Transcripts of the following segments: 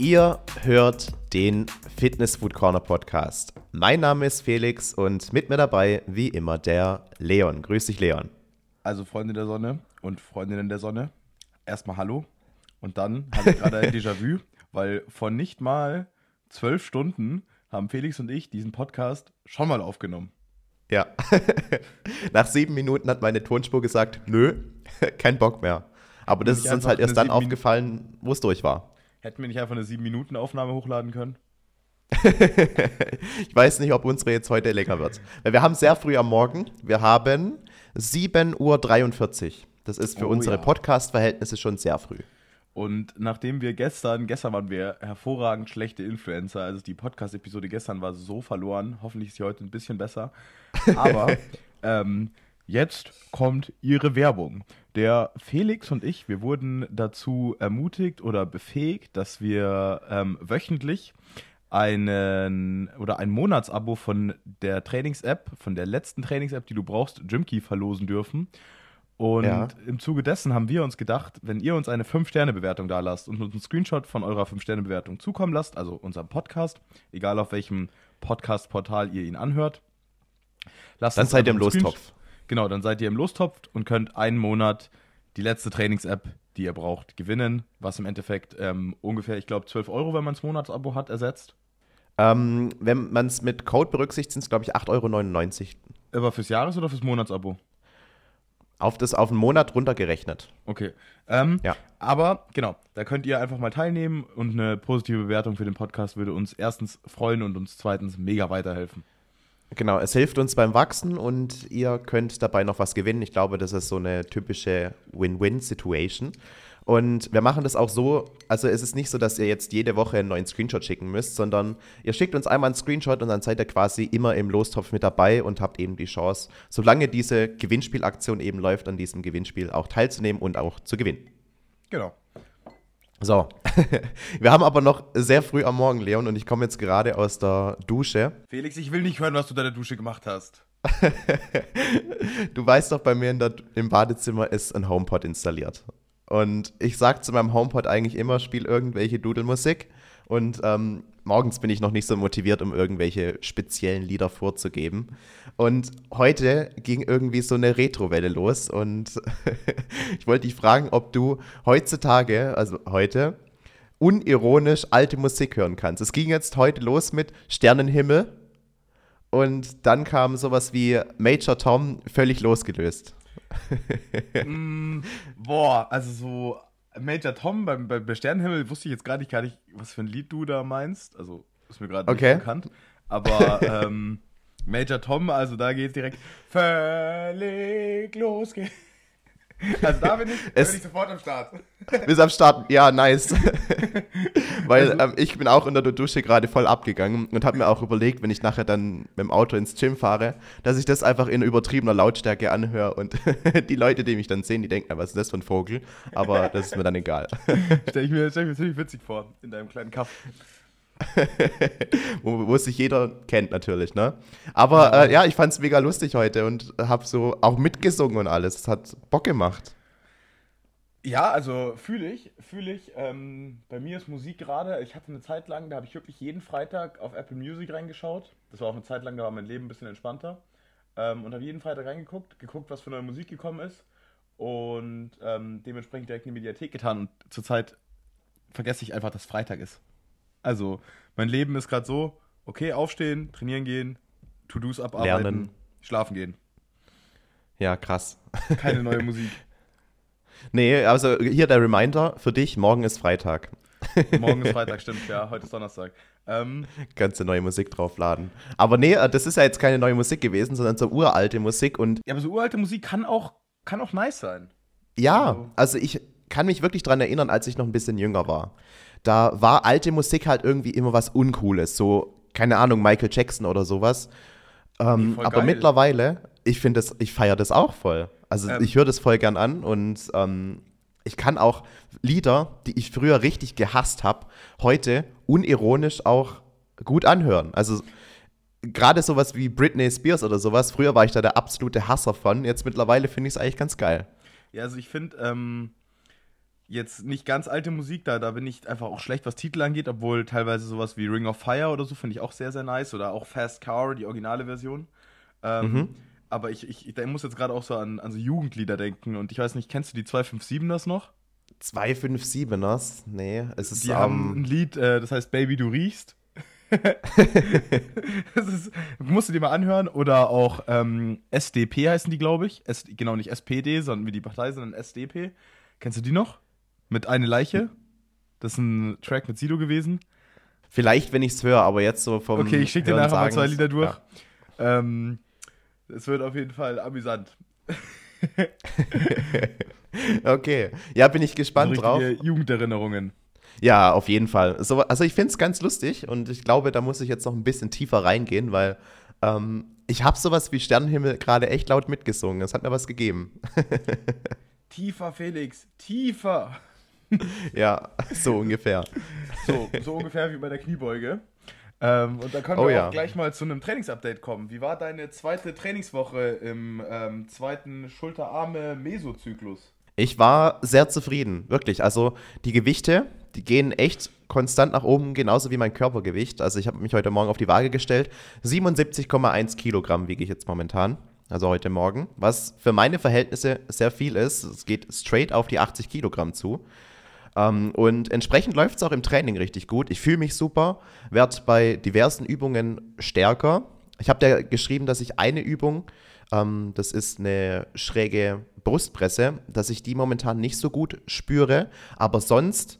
Ihr hört den Fitness Food Corner Podcast. Mein Name ist Felix und mit mir dabei, wie immer, der Leon. Grüß dich, Leon. Also, Freunde der Sonne und Freundinnen der Sonne, erstmal Hallo. Und dann hatte ich gerade ein Déjà-vu, weil vor nicht mal zwölf Stunden haben Felix und ich diesen Podcast schon mal aufgenommen. Ja. Nach sieben Minuten hat meine Tonspur gesagt: Nö, kein Bock mehr. Aber das ist uns halt erst dann aufgefallen, wo es durch war. Hätten wir nicht einfach eine 7-Minuten-Aufnahme hochladen können? ich weiß nicht, ob unsere jetzt heute länger wird. Weil wir haben sehr früh am Morgen. Wir haben 7.43 Uhr. Das ist für oh, unsere ja. Podcast-Verhältnisse schon sehr früh. Und nachdem wir gestern, gestern waren wir hervorragend schlechte Influencer, also die Podcast-Episode gestern war so verloren, hoffentlich ist sie heute ein bisschen besser. Aber ähm, jetzt kommt ihre Werbung. Der Felix und ich, wir wurden dazu ermutigt oder befähigt, dass wir ähm, wöchentlich einen oder ein Monatsabo von der Trainings-App, von der letzten Trainings-App, die du brauchst, Gymkey verlosen dürfen. Und ja. im Zuge dessen haben wir uns gedacht, wenn ihr uns eine 5-Sterne-Bewertung da lasst und uns einen Screenshot von eurer 5-Sterne-Bewertung zukommen lasst, also unserem Podcast, egal auf welchem Podcast-Portal ihr ihn anhört, lasst Dann seid ihr im Lostopf. Genau, dann seid ihr im Lostopf und könnt einen Monat die letzte Trainings-App, die ihr braucht, gewinnen, was im Endeffekt ähm, ungefähr, ich glaube, 12 Euro, wenn man das Monatsabo hat, ersetzt. Ähm, wenn man es mit Code berücksichtigt, sind es, glaube ich, 8,99 Euro. Aber fürs Jahres- oder fürs Monatsabo? Auf das auf einen Monat runtergerechnet. Okay. Ähm, ja. Aber genau, da könnt ihr einfach mal teilnehmen und eine positive Bewertung für den Podcast würde uns erstens freuen und uns zweitens mega weiterhelfen. Genau, es hilft uns beim Wachsen und ihr könnt dabei noch was gewinnen. Ich glaube, das ist so eine typische Win-Win-Situation. Und wir machen das auch so, also es ist nicht so, dass ihr jetzt jede Woche einen neuen Screenshot schicken müsst, sondern ihr schickt uns einmal einen Screenshot und dann seid ihr quasi immer im Lostopf mit dabei und habt eben die Chance, solange diese Gewinnspielaktion eben läuft, an diesem Gewinnspiel auch teilzunehmen und auch zu gewinnen. Genau. So, wir haben aber noch sehr früh am Morgen, Leon, und ich komme jetzt gerade aus der Dusche. Felix, ich will nicht hören, was du da in der Dusche gemacht hast. du weißt doch, bei mir der, im Badezimmer ist ein HomePod installiert. Und ich sage zu meinem HomePod eigentlich immer, spiel irgendwelche Dudelmusik. Und ähm, morgens bin ich noch nicht so motiviert, um irgendwelche speziellen Lieder vorzugeben. Und heute ging irgendwie so eine Retrowelle los. Und ich wollte dich fragen, ob du heutzutage, also heute, unironisch alte Musik hören kannst. Es ging jetzt heute los mit Sternenhimmel. Und dann kam sowas wie Major Tom völlig losgelöst. mm, boah, also so Major Tom beim, beim Sternenhimmel wusste ich jetzt gar nicht, gar nicht, was für ein Lied du da meinst. Also ist mir gerade okay. nicht bekannt. Aber ähm, Major Tom, also da geht es direkt völlig losgehen. Also da bin ich, es, bin ich sofort am Start. Bis am Start, ja, nice. Weil also, ähm, ich bin auch unter der Dusche gerade voll abgegangen und habe mir auch überlegt, wenn ich nachher dann mit dem Auto ins Gym fahre, dass ich das einfach in übertriebener Lautstärke anhöre und die Leute, die mich dann sehen, die denken, was ist das für ein Vogel? Aber das ist mir dann egal. Stell ich mir, stell ich mir ziemlich witzig vor, in deinem kleinen Kaff. wo, wo sich jeder kennt natürlich, ne? Aber ja, äh, ja ich fand es mega lustig heute und habe so auch mitgesungen und alles. Es hat Bock gemacht. Ja, also fühle ich, fühle ich. Ähm, bei mir ist Musik gerade, ich hatte eine Zeit lang, da habe ich wirklich jeden Freitag auf Apple Music reingeschaut. Das war auch eine Zeit lang, da war mein Leben ein bisschen entspannter. Ähm, und habe jeden Freitag reingeguckt, geguckt, was für neue Musik gekommen ist. Und ähm, dementsprechend direkt in die Mediathek getan. Und zurzeit vergesse ich einfach, dass Freitag ist. Also, mein Leben ist gerade so, okay, aufstehen, trainieren gehen, To-Dos abarbeiten, Lernen. schlafen gehen. Ja, krass. Keine neue Musik. Nee, also hier der Reminder für dich, morgen ist Freitag. Morgen ist Freitag, stimmt, ja, heute ist Donnerstag. Ähm, Kannst du neue Musik draufladen. Aber nee, das ist ja jetzt keine neue Musik gewesen, sondern so uralte Musik und. Ja, aber so uralte Musik kann auch, kann auch nice sein. Ja, also, also ich kann mich wirklich daran erinnern, als ich noch ein bisschen jünger war da war alte Musik halt irgendwie immer was Uncooles. So, keine Ahnung, Michael Jackson oder sowas. Ähm, aber geil. mittlerweile, ich finde das, ich feiere das auch voll. Also ähm. ich höre das voll gern an und ähm, ich kann auch Lieder, die ich früher richtig gehasst habe, heute unironisch auch gut anhören. Also gerade sowas wie Britney Spears oder sowas, früher war ich da der absolute Hasser von, jetzt mittlerweile finde ich es eigentlich ganz geil. Ja, also ich finde, ähm, jetzt nicht ganz alte Musik, da, da bin ich einfach auch schlecht, was Titel angeht, obwohl teilweise sowas wie Ring of Fire oder so finde ich auch sehr, sehr nice. Oder auch Fast Car, die originale Version. Ähm, mhm. Aber ich, ich, ich muss jetzt gerade auch so an, an so Jugendlieder denken. Und ich weiß nicht, kennst du die 257ers noch? 257ers? Nee, es ist. Die um, haben ein Lied, äh, das heißt Baby, du riechst. das ist, musst du dir mal anhören. Oder auch ähm, SDP heißen die, glaube ich. S, genau, nicht SPD, sondern wie die Partei, sondern SDP. Kennst du die noch? Mit Eine Leiche. Das ist ein Track mit Sido gewesen. Vielleicht, wenn ich es höre, aber jetzt so vom. Okay, ich schicke dir nachher mal zwei Lieder durch. Ja. Ähm, es wird auf jeden Fall amüsant. okay. Ja, bin ich gespannt so drauf. Jugenderinnerungen. Ja, auf jeden Fall. So, also ich finde es ganz lustig und ich glaube, da muss ich jetzt noch ein bisschen tiefer reingehen, weil ähm, ich habe sowas wie Sternenhimmel gerade echt laut mitgesungen. Es hat mir was gegeben. tiefer, Felix, tiefer. ja, so ungefähr. So, so ungefähr wie bei der Kniebeuge. Ähm, und da können oh, wir ja. auch gleich mal zu einem Trainingsupdate kommen. Wie war deine zweite Trainingswoche im ähm, zweiten Schulterarme-Mesozyklus? Ich war sehr zufrieden, wirklich. Also die Gewichte, die gehen echt konstant nach oben, genauso wie mein Körpergewicht. Also ich habe mich heute Morgen auf die Waage gestellt. 77,1 Kilogramm wiege ich jetzt momentan. Also heute Morgen, was für meine Verhältnisse sehr viel ist. Es geht straight auf die 80 Kilogramm zu. Ähm, und entsprechend läuft es auch im Training richtig gut. Ich fühle mich super, werde bei diversen Übungen stärker. Ich habe da geschrieben, dass ich eine Übung, ähm, das ist eine schräge Brustpresse, dass ich die momentan nicht so gut spüre, aber sonst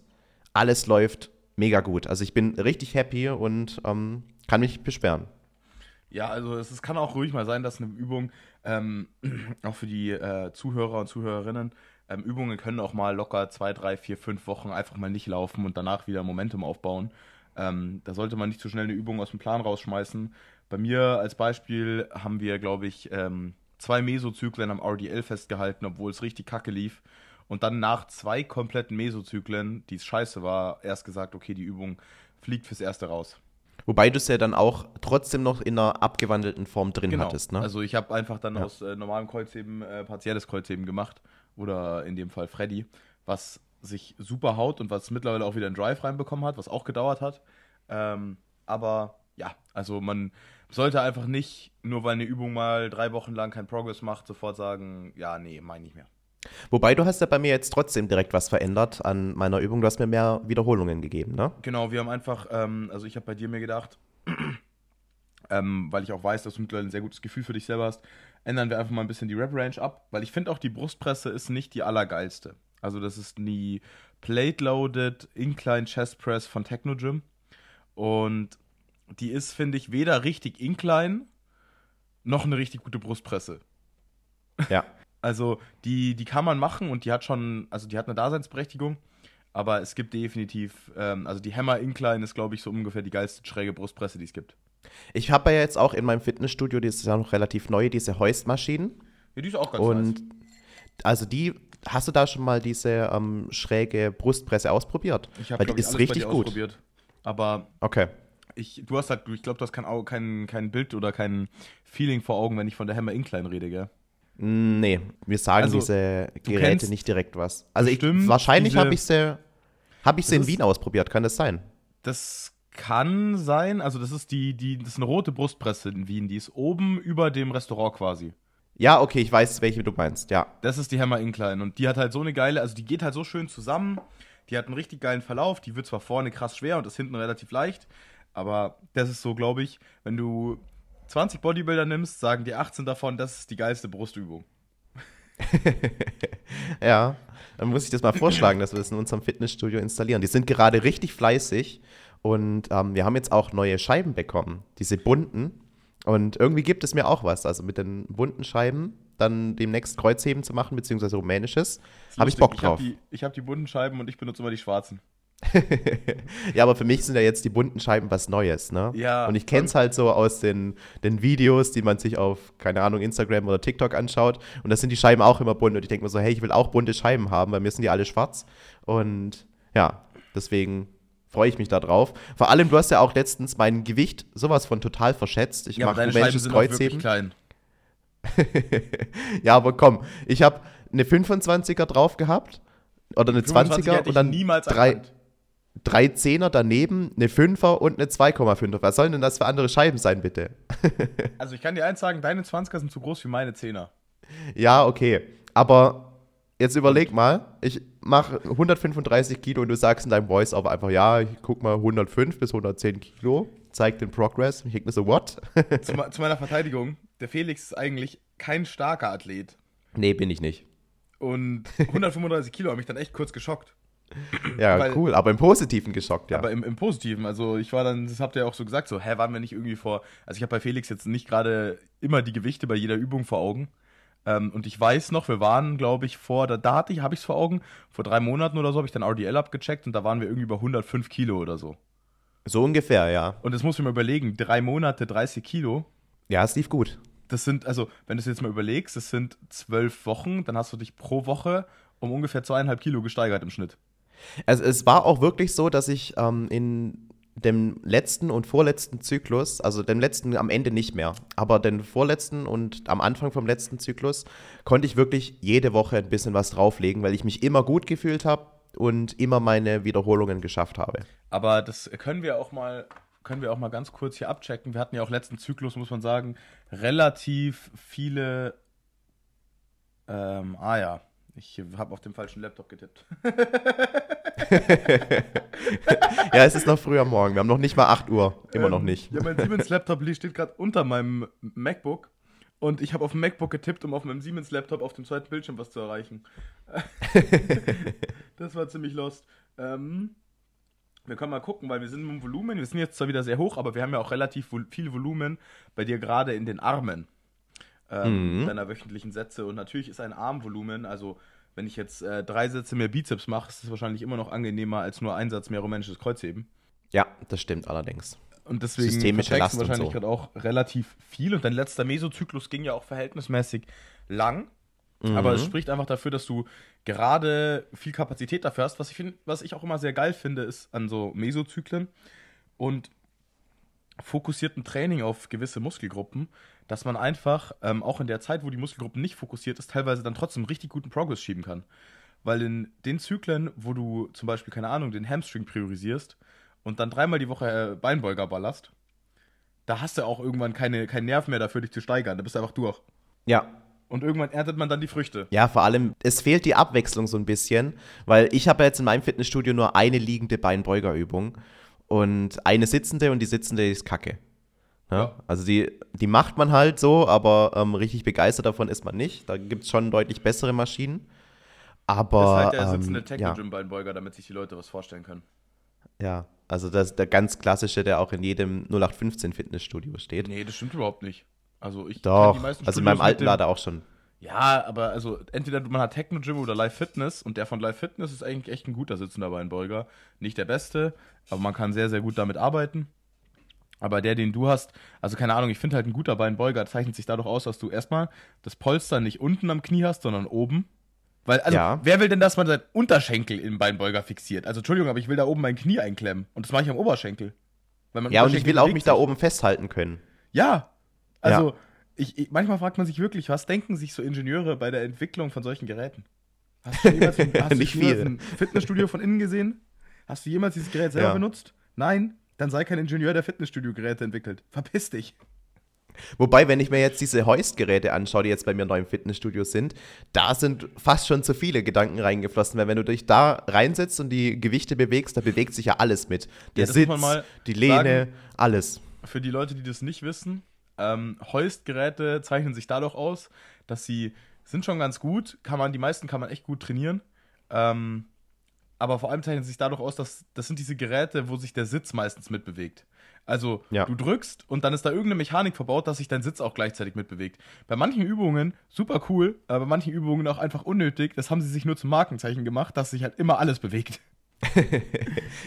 alles läuft mega gut. Also ich bin richtig happy und ähm, kann mich beschweren. Ja, also es, es, kann auch ruhig mal sein, dass eine Übung, ähm, auch für die äh, Zuhörer und Zuhörerinnen, ähm, Übungen können auch mal locker zwei, drei, vier, fünf Wochen einfach mal nicht laufen und danach wieder Momentum aufbauen. Ähm, da sollte man nicht zu schnell eine Übung aus dem Plan rausschmeißen. Bei mir als Beispiel haben wir, glaube ich, ähm, zwei Mesozyklen am RDL festgehalten, obwohl es richtig kacke lief. Und dann nach zwei kompletten Mesozyklen, die es scheiße war, erst gesagt, okay, die Übung fliegt fürs Erste raus. Wobei du es ja dann auch trotzdem noch in einer abgewandelten Form drin genau. hattest, ne? Also ich habe einfach dann ja. aus äh, normalem Kreuzheben äh, partielles Kreuzheben gemacht oder in dem Fall Freddy, was sich super haut und was mittlerweile auch wieder einen Drive reinbekommen hat, was auch gedauert hat. Ähm, aber ja, also man sollte einfach nicht, nur weil eine Übung mal drei Wochen lang keinen Progress macht, sofort sagen, ja, nee, meine ich mehr. Wobei du hast ja bei mir jetzt trotzdem direkt was verändert an meiner Übung. Du hast mir mehr Wiederholungen gegeben, ne? Genau, wir haben einfach, ähm, also ich habe bei dir mir gedacht, ähm, weil ich auch weiß, dass du mittlerweile ein sehr gutes Gefühl für dich selber hast, ändern wir einfach mal ein bisschen die Rep-Range ab, weil ich finde auch die Brustpresse ist nicht die allergeilste. Also das ist die Plate-Loaded Incline Chest Press von Techno Gym und die ist, finde ich, weder richtig Incline noch eine richtig gute Brustpresse. Ja. Also die, die kann man machen und die hat schon, also die hat eine Daseinsberechtigung, aber es gibt definitiv, ähm, also die Hammer Incline ist, glaube ich, so ungefähr die geilste schräge Brustpresse, die es gibt. Ich habe ja jetzt auch in meinem Fitnessstudio, die ist ja noch relativ neu, diese Heust-Maschinen. Ja, die ist auch ganz Und nice. also die, hast du da schon mal diese ähm, schräge Brustpresse ausprobiert? Ich habe, die ist richtig gut. ausprobiert. Aber okay. Ich, du hast halt, ich glaube, du hast kein, kein, kein Bild oder kein Feeling vor Augen, wenn ich von der Hammer Incline rede, gell? Nee, wir sagen also, diese Geräte nicht direkt was. Also ich, wahrscheinlich habe ich sie, hab ich sie in Wien ausprobiert, kann das sein? Das kann sein, also das ist die, die, das ist eine rote Brustpresse in Wien, die ist oben über dem Restaurant quasi. Ja, okay, ich weiß, welche du meinst, ja. Das ist die Hammer Incline und die hat halt so eine geile, also die geht halt so schön zusammen, die hat einen richtig geilen Verlauf, die wird zwar vorne krass schwer und ist hinten relativ leicht, aber das ist so, glaube ich, wenn du 20 Bodybuilder nimmst, sagen die 18 davon, das ist die geilste Brustübung. ja, dann muss ich das mal vorschlagen, dass wir das in unserem Fitnessstudio installieren. Die sind gerade richtig fleißig und ähm, wir haben jetzt auch neue Scheiben bekommen, diese bunten. Und irgendwie gibt es mir auch was. Also mit den bunten Scheiben dann demnächst Kreuzheben zu machen, beziehungsweise rumänisches, habe ich Bock drauf. Ich habe die, hab die bunten Scheiben und ich benutze immer die schwarzen. ja, aber für mich sind ja jetzt die bunten Scheiben was Neues, ne? Ja. Und ich kenne es halt so aus den, den Videos, die man sich auf, keine Ahnung, Instagram oder TikTok anschaut. Und da sind die Scheiben auch immer bunt. Und ich denke mir so, hey, ich will auch bunte Scheiben haben, weil mir sind die alle schwarz. Und ja, deswegen freue ich mich da drauf. Vor allem, du hast ja auch letztens mein Gewicht sowas von total verschätzt. Ich ja, mache rumänisches Kreuzheben. klein. ja, aber komm, ich habe eine 25er drauf gehabt oder eine 20er hätte ich und dann niemals drei, erkannt. Drei Zehner daneben, eine 5er und eine 2,5er. Was sollen denn das für andere Scheiben sein, bitte? Also ich kann dir eins sagen, deine 20er sind zu groß wie meine 10er. Ja, okay. Aber jetzt überleg mal, ich mache 135 Kilo und du sagst in deinem Voice aber einfach, ja, ich guck mal 105 bis 110 Kilo, zeig den Progress. Ich denke mir so, what? zu, zu meiner Verteidigung, der Felix ist eigentlich kein starker Athlet. nee, bin ich nicht. Und 135 Kilo haben mich dann echt kurz geschockt. Ja, Weil- cool, aber im Positiven geschockt, ja. Aber im, im Positiven, also ich war dann, das habt ihr auch so gesagt, so, hä, waren wir nicht irgendwie vor, also ich habe bei Felix jetzt nicht gerade immer die Gewichte bei jeder Übung vor Augen. Ähm, und ich weiß noch, wir waren, glaube ich, vor, da, da hatte ich, habe ich es vor Augen, vor drei Monaten oder so habe ich dann RDL abgecheckt und da waren wir irgendwie bei 105 Kilo oder so. so ungefähr, ja. Und das muss ich mir überlegen, drei Monate, 30 Kilo, Ja, es lief gut. das sind, also wenn du es jetzt mal überlegst, das sind zwölf Wochen, dann hast du dich pro Woche um ungefähr zweieinhalb Kilo gesteigert im Schnitt. Also es war auch wirklich so, dass ich ähm, in dem letzten und vorletzten Zyklus, also dem letzten am Ende nicht mehr, aber den vorletzten und am Anfang vom letzten Zyklus konnte ich wirklich jede Woche ein bisschen was drauflegen, weil ich mich immer gut gefühlt habe und immer meine Wiederholungen geschafft habe. Aber das können wir auch mal, können wir auch mal ganz kurz hier abchecken. Wir hatten ja auch letzten Zyklus, muss man sagen, relativ viele. Ähm, ah ja, ich habe auf dem falschen Laptop getippt. Ja, es ist noch früh am Morgen, wir haben noch nicht mal 8 Uhr, immer noch Ähm, nicht. Ja, mein Siemens Laptop steht gerade unter meinem MacBook. Und ich habe auf dem MacBook getippt, um auf meinem Siemens Laptop auf dem zweiten Bildschirm was zu erreichen. das war ziemlich lost. Ähm, wir können mal gucken, weil wir sind im Volumen. Wir sind jetzt zwar wieder sehr hoch, aber wir haben ja auch relativ viel Volumen bei dir gerade in den Armen ähm, Mhm. deiner wöchentlichen Sätze. Und natürlich ist ein Armvolumen, also wenn ich jetzt äh, drei Sätze mehr Bizeps mache, ist es wahrscheinlich immer noch angenehmer als nur ein Satz mehr rumänisches Kreuzheben. Ja, das stimmt allerdings. Und deswegen Systemische du wahrscheinlich so. gerade auch relativ viel. Und dein letzter Mesozyklus ging ja auch verhältnismäßig lang. Aber Mhm. es spricht einfach dafür, dass du gerade viel Kapazität dafür hast. Was ich, find, was ich auch immer sehr geil finde, ist an so Mesozyklen und fokussierten Training auf gewisse Muskelgruppen, dass man einfach ähm, auch in der Zeit, wo die Muskelgruppen nicht fokussiert ist, teilweise dann trotzdem richtig guten Progress schieben kann. Weil in den Zyklen, wo du zum Beispiel, keine Ahnung, den Hamstring priorisierst und dann dreimal die Woche äh, Beinbeuger ballerst, da hast du auch irgendwann keine, keinen Nerv mehr dafür, dich zu steigern. Da bist du einfach durch. Ja, Und irgendwann erntet man dann die Früchte. Ja, vor allem, es fehlt die Abwechslung so ein bisschen, weil ich habe ja jetzt in meinem Fitnessstudio nur eine liegende Beinbeugerübung und eine sitzende und die sitzende ist kacke. Ja? Ja. Also die, die macht man halt so, aber ähm, richtig begeistert davon ist man nicht. Da gibt es schon deutlich bessere Maschinen. Aber das ist halt der sitzende ähm, ja, Techno-Gym-Beinbeuger, damit sich die Leute was vorstellen können. ja, also das ist der ganz klassische, der auch in jedem 0815 Fitnessstudio steht. Nee, das stimmt überhaupt nicht. Also ich Doch, die meisten also in Studios meinem mit alten Lader auch schon. Ja, aber also entweder man hat Techno-Gym oder Live Fitness und der von Live Fitness ist eigentlich echt ein guter sitzender Beinbeuger. Nicht der beste, aber man kann sehr, sehr gut damit arbeiten. Aber der, den du hast, also keine Ahnung, ich finde halt ein guter Beinbeuger zeichnet sich dadurch aus, dass du erstmal das Polster nicht unten am Knie hast, sondern oben. Weil, also, Ja. wer will denn, dass man seinen Unterschenkel im Beinbeuger fixiert? Also, Entschuldigung, aber ich will da oben mein Knie einklemmen. Und das mache ich am Oberschenkel. Ja, und ich will auch mich da oben festhalten können. Ja. Also, Ja. Ich, ich, manchmal fragt man sich wirklich, was denken sich so Ingenieure bei der Entwicklung von solchen Geräten? Hast du jemals, ein- hast Nicht du viel. ein Fitnessstudio von innen gesehen? Hast du jemals dieses Gerät selber Ja. benutzt? Nein? Dann sei kein Ingenieur, der Fitnessstudio-Geräte entwickelt. Verpiss dich. Wobei, wenn ich mir jetzt diese Heust-Geräte anschaue, die jetzt bei mir neu im Fitnessstudio sind, da sind fast schon zu viele Gedanken reingeflossen, weil wenn du dich da reinsetzt und die Gewichte bewegst, da bewegt sich ja alles mit. Der muss Sitz, die Lehne, sagen. alles. Für die Leute, die das nicht wissen, ähm, Heust-Geräte zeichnen sich dadurch aus, dass sie sind schon ganz gut, kann man, die meisten kann man echt gut trainieren. Ähm, aber vor allem zeichnen sie sich dadurch aus, dass das sind diese Geräte, wo sich der Sitz meistens mitbewegt. Also Ja. du drückst und dann ist da irgendeine Mechanik verbaut, dass sich dein Sitz auch gleichzeitig mitbewegt. Bei manchen Übungen super cool, aber bei manchen Übungen auch einfach unnötig. Das haben sie sich nur zum Markenzeichen gemacht, dass sich halt immer alles bewegt.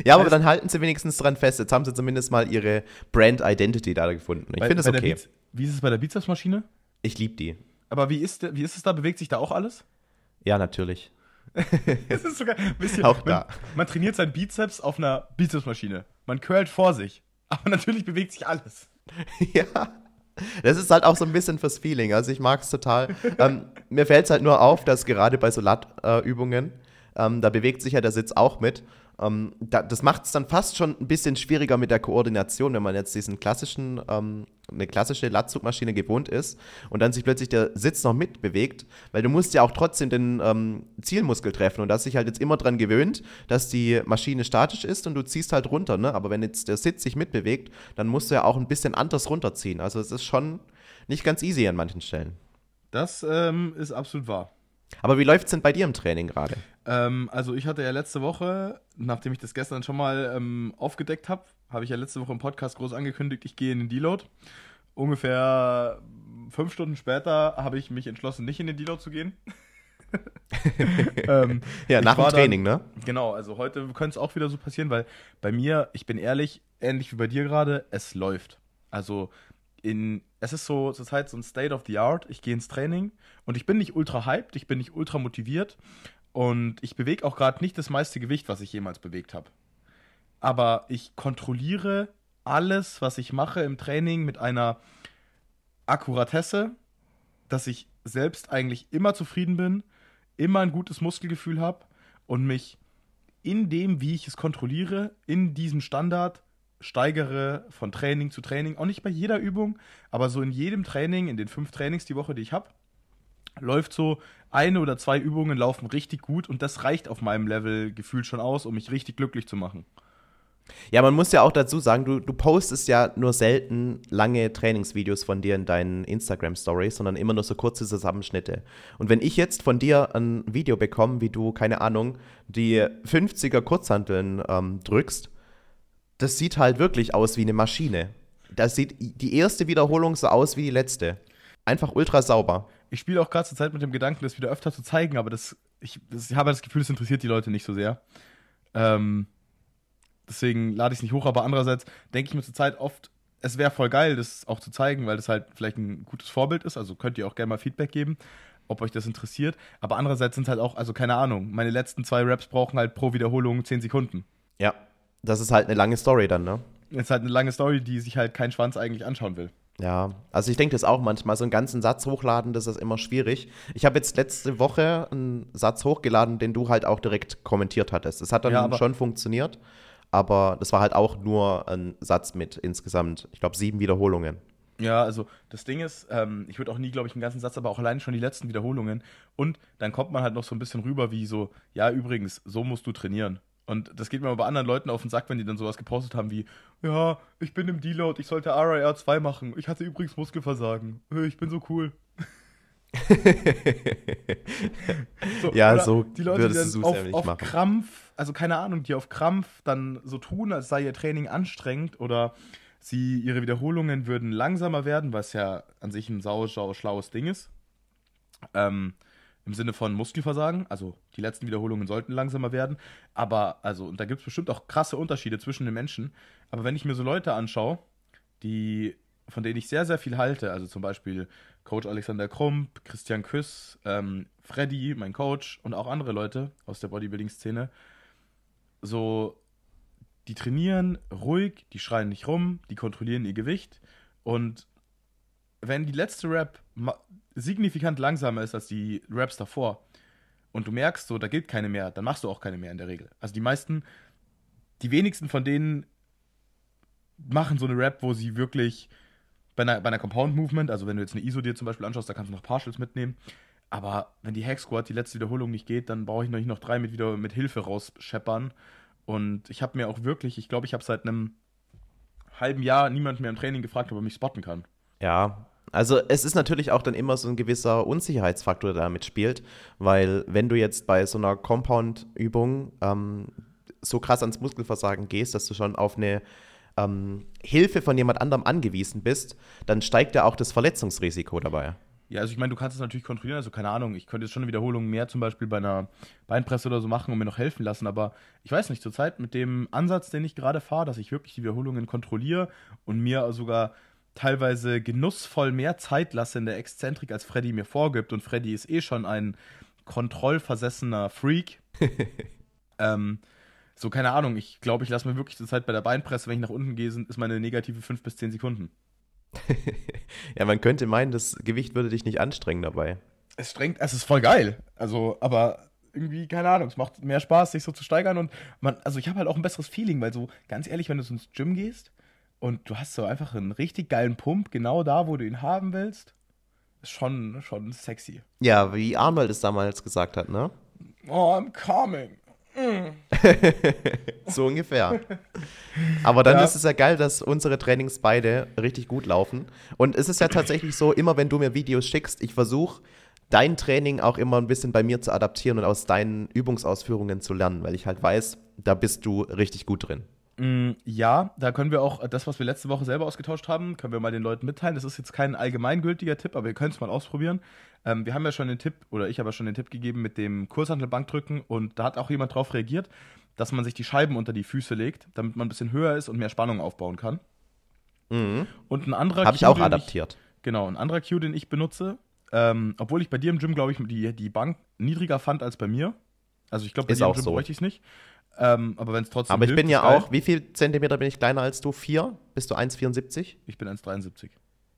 Ja, aber dann halten sie wenigstens dran fest. Jetzt haben sie zumindest mal ihre Brand Identity da gefunden. Ich finde der okay. Wie ist es bei der Bizepsmaschine? Ich liebe die. Aber wie ist, wie ist es da? Bewegt sich da auch alles? Ja, natürlich. Es ist sogar, wisst ihr, Auch man, da. man trainiert seinen Bizeps auf einer Bizepsmaschine. Man curlt vor sich. Aber natürlich bewegt sich alles. ja. Das ist halt auch so ein bisschen fürs Feeling. Also ich mag es total. ähm, mir fällt es halt nur auf, dass gerade bei so Lat-Übungen Ähm, da bewegt sich ja der Sitz auch mit. Ähm, da, das macht es dann fast schon ein bisschen schwieriger mit der Koordination, wenn man jetzt diesen klassischen, ähm, eine klassische Latzugmaschine gewohnt ist und dann sich plötzlich der Sitz noch mitbewegt, weil du musst ja auch trotzdem den ähm, Zielmuskel treffen und das sich halt jetzt immer dran gewöhnt, dass die Maschine statisch ist und du ziehst halt runter, ne? Aber wenn jetzt der Sitz sich mitbewegt, dann musst du ja auch ein bisschen anders runterziehen. Also es ist schon nicht ganz easy an manchen Stellen. Das ähm, ist absolut wahr. Aber wie läuft es denn bei dir im Training gerade? Ähm, also ich hatte ja letzte Woche, nachdem ich das gestern schon mal ähm, aufgedeckt habe, habe ich ja letzte Woche im Podcast groß angekündigt, ich gehe in den Deload. Ungefähr fünf Stunden später habe ich mich entschlossen, nicht in den Deload zu gehen. ähm, ja, nach dem Training, dann, ne? Genau, also heute könnte es auch wieder so passieren, weil bei mir, ich bin ehrlich, ähnlich wie bei dir gerade, es läuft. Also in, es ist so zurzeit so ein State of the Art. Ich gehe ins Training und ich bin nicht ultra hyped, ich bin nicht ultra motiviert und ich bewege auch gerade nicht das meiste Gewicht, was ich jemals bewegt habe. Aber ich kontrolliere alles, was ich mache im Training mit einer Akkuratesse, dass ich selbst eigentlich immer zufrieden bin, immer ein gutes Muskelgefühl habe und mich in dem, wie ich es kontrolliere, in diesem Standard steigere von Training zu Training. Auch nicht bei jeder Übung, aber so in jedem Training, in den fünf Trainings die Woche, die ich habe, läuft so eine oder zwei Übungen laufen richtig gut und das reicht auf meinem Level gefühlt schon aus, um mich richtig glücklich zu machen. Ja, man muss ja auch dazu sagen, du, du postest ja nur selten lange Trainingsvideos von dir in deinen Instagram-Stories, sondern immer nur so kurze Zusammenschnitte. Und wenn ich jetzt von dir ein Video bekomme, wie du, keine Ahnung, die 50er Kurzhanteln ähm, drückst, das sieht halt wirklich aus wie eine Maschine. Das sieht die erste Wiederholung so aus wie die letzte. Einfach ultra sauber. Ich spiele auch gerade zur Zeit mit dem Gedanken, das wieder öfter zu zeigen, aber das, ich, das, ich habe das Gefühl, es interessiert die Leute nicht so sehr. Ähm, deswegen lade ich es nicht hoch, aber andererseits denke ich mir zur Zeit oft, es wäre voll geil, das auch zu zeigen, weil das halt vielleicht ein gutes Vorbild ist. Also könnt ihr auch gerne mal Feedback geben, ob euch das interessiert. Aber andererseits sind es halt auch, also keine Ahnung, meine letzten zwei Raps brauchen halt pro Wiederholung 10 Sekunden. Ja, das ist halt eine lange Story dann, ne? Das ist halt eine lange Story, die sich halt kein Schwanz eigentlich anschauen will. Ja, also ich denke das auch manchmal. So einen ganzen Satz hochladen, das ist immer schwierig. Ich habe jetzt letzte Woche einen Satz hochgeladen, den du halt auch direkt kommentiert hattest. Es hat dann ja, schon funktioniert, aber das war halt auch nur ein Satz mit insgesamt, ich glaube, sieben Wiederholungen. Ja, also das Ding ist, ähm, ich würde auch nie, glaube ich, einen ganzen Satz, aber auch allein schon die letzten Wiederholungen. Und dann kommt man halt noch so ein bisschen rüber wie so, ja, übrigens, so musst du trainieren. Und das geht mir aber bei anderen Leuten auf den Sack, wenn die dann sowas gepostet haben wie, ja, ich bin im Deload, ich sollte RIR 2 machen. Ich hatte übrigens Muskelversagen. Ich bin so cool. so, ja, so die Leute, die dann auf, auf Krampf, also keine Ahnung, die auf Krampf dann so tun, als sei ihr Training anstrengend oder sie ihre Wiederholungen würden langsamer werden, was ja an sich ein sau, sau schlaues Ding ist. Ähm, im Sinne von Muskelversagen. Also die letzten Wiederholungen sollten langsamer werden. Aber, also, und da gibt es bestimmt auch krasse Unterschiede zwischen den Menschen. Aber wenn ich mir so Leute anschaue, die, von denen ich sehr, sehr viel halte, also zum Beispiel Coach Alexander Krump, Christian Küss, ähm, Freddy, mein Coach und auch andere Leute aus der Bodybuilding-Szene, so, die trainieren ruhig, die schreien nicht rum, die kontrollieren ihr Gewicht und wenn die letzte Rap signifikant langsamer ist als die Raps davor und du merkst so, da gilt keine mehr, dann machst du auch keine mehr in der Regel. Also die meisten, die wenigsten von denen machen so eine Rap, wo sie wirklich bei einer, bei einer Compound Movement, also wenn du jetzt eine ISO dir zum Beispiel anschaust, da kannst du noch Partials mitnehmen. Aber wenn die Hack Squad die letzte Wiederholung nicht geht, dann brauche ich noch nicht noch drei mit wieder mit Hilfe rausscheppern. Und ich habe mir auch wirklich, ich glaube, ich habe seit einem halben Jahr niemand mehr im Training gefragt, ob er mich spotten kann. Ja, also es ist natürlich auch dann immer so ein gewisser Unsicherheitsfaktor, der damit spielt, weil wenn du jetzt bei so einer Compound-Übung ähm, so krass ans Muskelversagen gehst, dass du schon auf eine ähm, Hilfe von jemand anderem angewiesen bist, dann steigt ja auch das Verletzungsrisiko dabei. Ja, also ich meine, du kannst es natürlich kontrollieren, also keine Ahnung, ich könnte jetzt schon eine Wiederholung mehr zum Beispiel bei einer Beinpresse oder so machen und mir noch helfen lassen, aber ich weiß nicht, zurzeit mit dem Ansatz, den ich gerade fahre, dass ich wirklich die Wiederholungen kontrolliere und mir sogar teilweise genussvoll mehr Zeit lasse in der Exzentrik, als Freddy mir vorgibt. Und Freddy ist eh schon ein kontrollversessener Freak. ähm, so, keine Ahnung, ich glaube, ich lasse mir wirklich zur Zeit bei der Beinpresse, wenn ich nach unten gehe, ist meine negative 5 bis 10 Sekunden. ja, man könnte meinen, das Gewicht würde dich nicht anstrengen dabei. Es strengt, es ist voll geil. Also, aber irgendwie, keine Ahnung, es macht mehr Spaß, sich so zu steigern und man, also ich habe halt auch ein besseres Feeling, weil so, ganz ehrlich, wenn du so ins Gym gehst und du hast so einfach einen richtig geilen Pump, genau da, wo du ihn haben willst, ist schon, schon sexy. Ja, wie Arnold es damals gesagt hat, ne? Oh, I'm coming. so ungefähr. Aber dann Ja. ist es ja geil, dass unsere Trainings beide richtig gut laufen. Und es ist ja tatsächlich so, immer wenn du mir Videos schickst, ich versuche dein Training auch immer ein bisschen bei mir zu adaptieren und aus deinen Übungsausführungen zu lernen, weil ich halt weiß, da bist du richtig gut drin. Mm, Ja, da können wir auch das, was wir letzte Woche selber ausgetauscht haben, können wir mal den Leuten mitteilen. Das ist jetzt kein allgemeingültiger Tipp, aber ihr könnt es mal ausprobieren. Ähm, wir haben ja schon den Tipp, oder ich habe ja schon den Tipp gegeben mit dem Kurshantelbankdrücken und da hat auch jemand drauf reagiert, dass man sich die Scheiben unter die Füße legt, damit man ein bisschen höher ist und mehr Spannung aufbauen kann. Und ein anderer Habe ich auch adaptiert. Genau, ein anderer Cue, den ich benutze, ähm, obwohl ich bei dir im Gym, glaube ich, die, die Bank niedriger fand als bei mir. Also ich glaube, bei Ist dir im Gym so. bräuchte ich es nicht. Ähm, aber wenn es trotzdem Aber ich hilft, bin ja auch, wie viel Zentimeter bin ich kleiner als du? Vier? Bist du 1,74? Ich bin 1,73.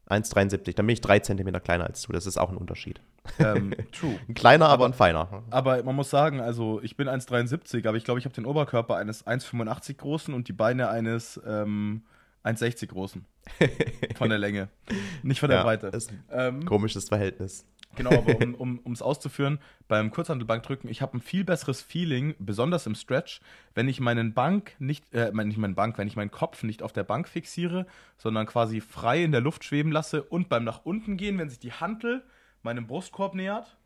1,73. Dann bin ich drei Zentimeter kleiner als du. Das ist auch ein Unterschied. ähm, true. Ein kleiner, aber, ein feiner. Aber man muss sagen, also ich bin 1,73, aber ich glaube, ich habe den Oberkörper eines 1,85 großen und die Beine eines ähm, 1,60 großen. Von der Länge. Nicht von der Ja, Breite. ist ein Ähm, komisches Verhältnis. Genau, aber um es um, auszuführen, beim Kurzhantelbankdrücken, ich habe ein viel besseres Feeling, besonders im Stretch, wenn ich meinen Bank nicht, äh, nicht meinen Bank, wenn ich meinen Kopf nicht auf der Bank fixiere, sondern quasi frei in der Luft schweben lasse und beim nach unten gehen, wenn sich die Hantel meinem Brustkorb nähert,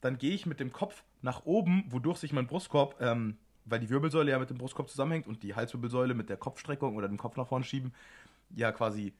dann gehe ich mit dem Kopf nach oben, wodurch sich mein Brustkorb, ähm, weil die Wirbelsäule ja mit dem Brustkorb zusammenhängt und die Halswirbelsäule mit der Kopfstreckung oder dem Kopf nach vorne schieben, ja quasi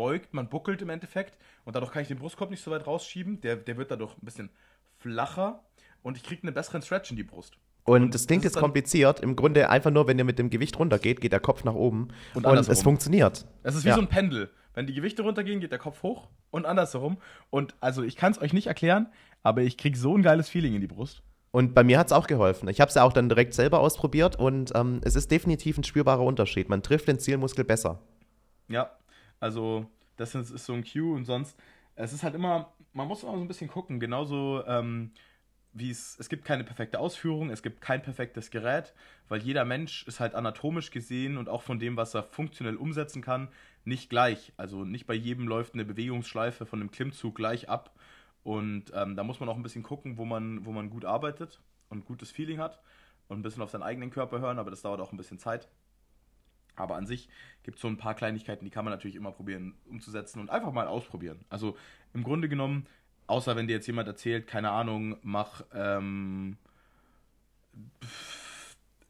gebeugt, man buckelt im Endeffekt und dadurch kann ich den Brustkorb nicht so weit rausschieben. Der, der wird dadurch ein bisschen flacher und ich kriege einen besseren Stretch in die Brust. Und das klingt das ist jetzt kompliziert. Im Grunde einfach nur, wenn ihr mit dem Gewicht runtergeht, geht der Kopf nach oben. Und Und, es funktioniert. Es ist wie Ja. so ein Pendel. Wenn die Gewichte runtergehen, geht der Kopf hoch und andersherum. Und also ich kann es euch nicht erklären, aber ich kriege so ein geiles Feeling in die Brust. Und bei mir hat es auch geholfen. Ich habe es ja auch dann direkt selber ausprobiert und ähm, es ist definitiv ein spürbarer Unterschied. Man trifft den Zielmuskel besser. Ja, also das ist, ist so ein Cue und sonst, es ist halt immer, man muss immer so ein bisschen gucken, genauso ähm, wie es, es gibt keine perfekte Ausführung, es gibt kein perfektes Gerät, weil jeder Mensch ist halt anatomisch gesehen und auch von dem, was er funktionell umsetzen kann, nicht gleich. Also nicht bei jedem läuft eine Bewegungsschleife von einem Klimmzug gleich ab und ähm, da muss man auch ein bisschen gucken, wo man, wo man gut arbeitet und gutes Feeling hat und ein bisschen auf seinen eigenen Körper hören, aber das dauert auch ein bisschen Zeit. Aber an sich gibt es so ein paar Kleinigkeiten, die kann man natürlich immer probieren umzusetzen und einfach mal ausprobieren. Also im Grunde genommen, außer wenn dir jetzt jemand erzählt, keine Ahnung, mach ähm,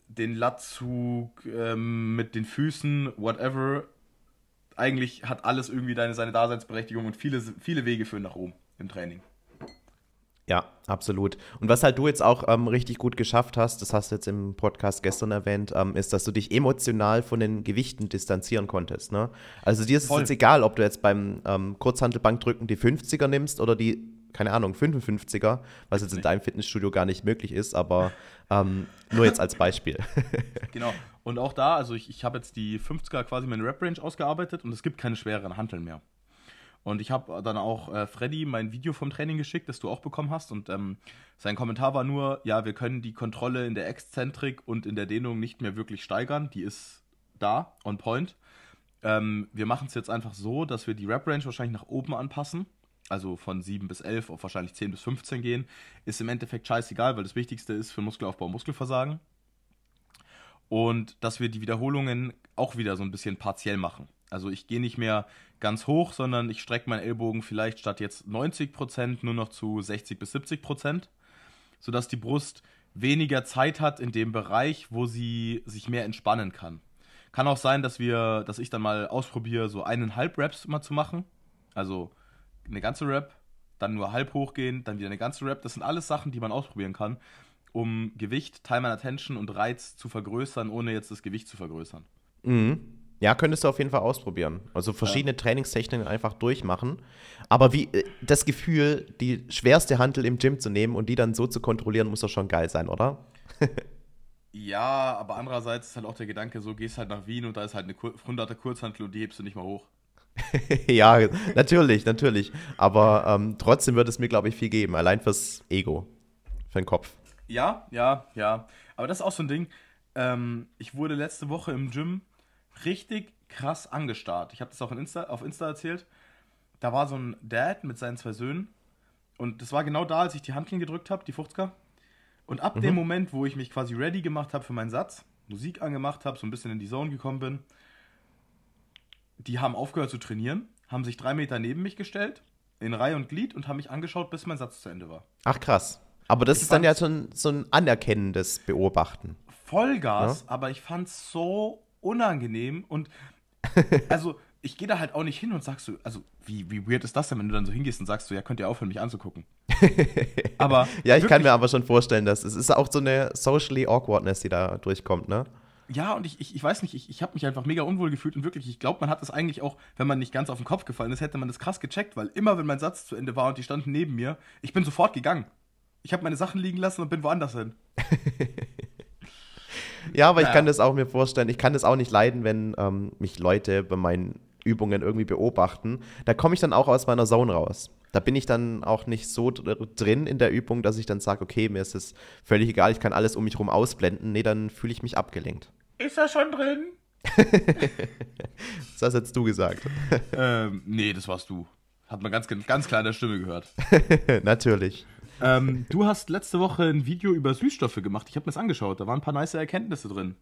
den Latzug ähm, mit den Füßen, whatever. Eigentlich hat alles irgendwie deine, seine Daseinsberechtigung und viele, viele Wege führen nach oben im Training. Ja, absolut. Und was halt du jetzt auch ähm, richtig gut geschafft hast, das hast du jetzt im Podcast gestern erwähnt, ähm, ist, dass du dich emotional von den Gewichten distanzieren konntest. Ne? Also dir ist Voll. es jetzt egal, ob du jetzt beim ähm, Kurzhantelbankdrücken die 50er nimmst oder die, keine Ahnung, 55er, was jetzt in deinem Fitnessstudio gar nicht möglich ist, aber ähm, nur jetzt als Beispiel. Genau. Und auch da, also ich, ich habe jetzt die 50er quasi meine Rep-Range ausgearbeitet und es gibt keine schwereren Hanteln mehr. Und ich habe dann auch äh, Freddy mein Video vom Training geschickt, das du auch bekommen hast. Und ähm, sein Kommentar war nur, ja, wir können die Kontrolle in der Exzentrik und in der Dehnung nicht mehr wirklich steigern. Die ist da, on point. Ähm, wir machen es jetzt einfach so, dass wir die Rep-Range wahrscheinlich nach oben anpassen. Also von 7 bis 11 auf wahrscheinlich 10 bis 15 gehen. Ist im Endeffekt scheißegal, weil das Wichtigste ist für Muskelaufbau Muskelversagen und dass wir die Wiederholungen auch wieder so ein bisschen partiell machen. Also ich gehe nicht mehr ganz hoch, sondern ich strecke meinen Ellbogen vielleicht statt jetzt 90% nur noch zu 60 bis 70%, sodass die Brust weniger Zeit hat in dem Bereich, wo sie sich mehr entspannen kann. Kann auch sein, dass wir, dass ich dann mal ausprobiere, so eineinhalb Reps mal zu machen. Also eine ganze Rep, dann nur halb hochgehen, dann wieder eine ganze Rep. Das sind alles Sachen, die man ausprobieren kann, um Gewicht, Time and Attention und Reiz zu vergrößern, ohne jetzt das Gewicht zu vergrößern. Mhm. Ja, könntest du auf jeden Fall ausprobieren. Also verschiedene Trainingstechniken einfach durchmachen. Aber wie äh, das Gefühl, die schwerste Hantel im Gym zu nehmen und die dann so zu kontrollieren, muss doch schon geil sein, oder? Ja, aber andererseits ist halt auch der Gedanke, so gehst halt nach Wien und da ist halt eine 100er Kurzhantel und die hebst du nicht mal hoch. ja, natürlich, natürlich. Aber ähm, trotzdem wird es mir, glaube ich, viel geben. Allein fürs Ego. für den Kopf. Ja, ja, ja. Aber das ist auch so ein Ding. Ähm, ich wurde letzte Woche im Gym richtig krass angestarrt. Ich habe das auch Insta, auf Insta erzählt. Da war so ein Dad mit seinen zwei Söhnen. Und das war genau da, als ich die Handklinge gedrückt habe, die 50er. Und ab mhm. dem Moment, wo ich mich quasi ready gemacht habe für meinen Satz, Musik angemacht habe, so ein bisschen in die Zone gekommen bin, die haben aufgehört zu trainieren, haben sich drei Meter neben mich gestellt, in Reihe und Glied und haben mich angeschaut, bis mein Satz zu Ende war. Ach krass. Aber das ich ist dann ja so ein, so ein anerkennendes Beobachten. Vollgas, ja? aber ich fand es so unangenehm und also ich gehe da halt auch nicht hin und sagst so, also wie, wie weird ist das denn, wenn du dann so hingehst und sagst so, ja, könnt ihr aufhören, mich anzugucken. aber ja, ich kann mir aber schon vorstellen, dass es ist auch so eine socially awkwardness, die da durchkommt, ne? Ja, und ich, ich, ich weiß nicht, ich, ich habe mich einfach mega unwohl gefühlt und wirklich, ich glaube, man hat das eigentlich auch, wenn man nicht ganz auf den Kopf gefallen ist, hätte man das krass gecheckt, weil immer, wenn mein Satz zu Ende war und die standen neben mir, ich bin sofort gegangen. Ich habe meine Sachen liegen lassen und bin woanders hin. ja, aber naja. ich kann das auch mir vorstellen. Ich kann das auch nicht leiden, wenn ähm, mich Leute bei meinen Übungen irgendwie beobachten. Da komme ich dann auch aus meiner Zone raus. Da bin ich dann auch nicht so drin in der Übung, dass ich dann sage, okay, mir ist es völlig egal, ich kann alles um mich herum ausblenden. Nee, dann fühle ich mich abgelenkt. Ist er schon drin? das hast jetzt du gesagt. ähm, nee, das warst du. Hat man ganz, ganz klar in der Stimme gehört. Natürlich. Ähm, du hast letzte Woche ein Video über Süßstoffe gemacht. Ich habe mir das angeschaut. Da waren ein paar nice Erkenntnisse drin.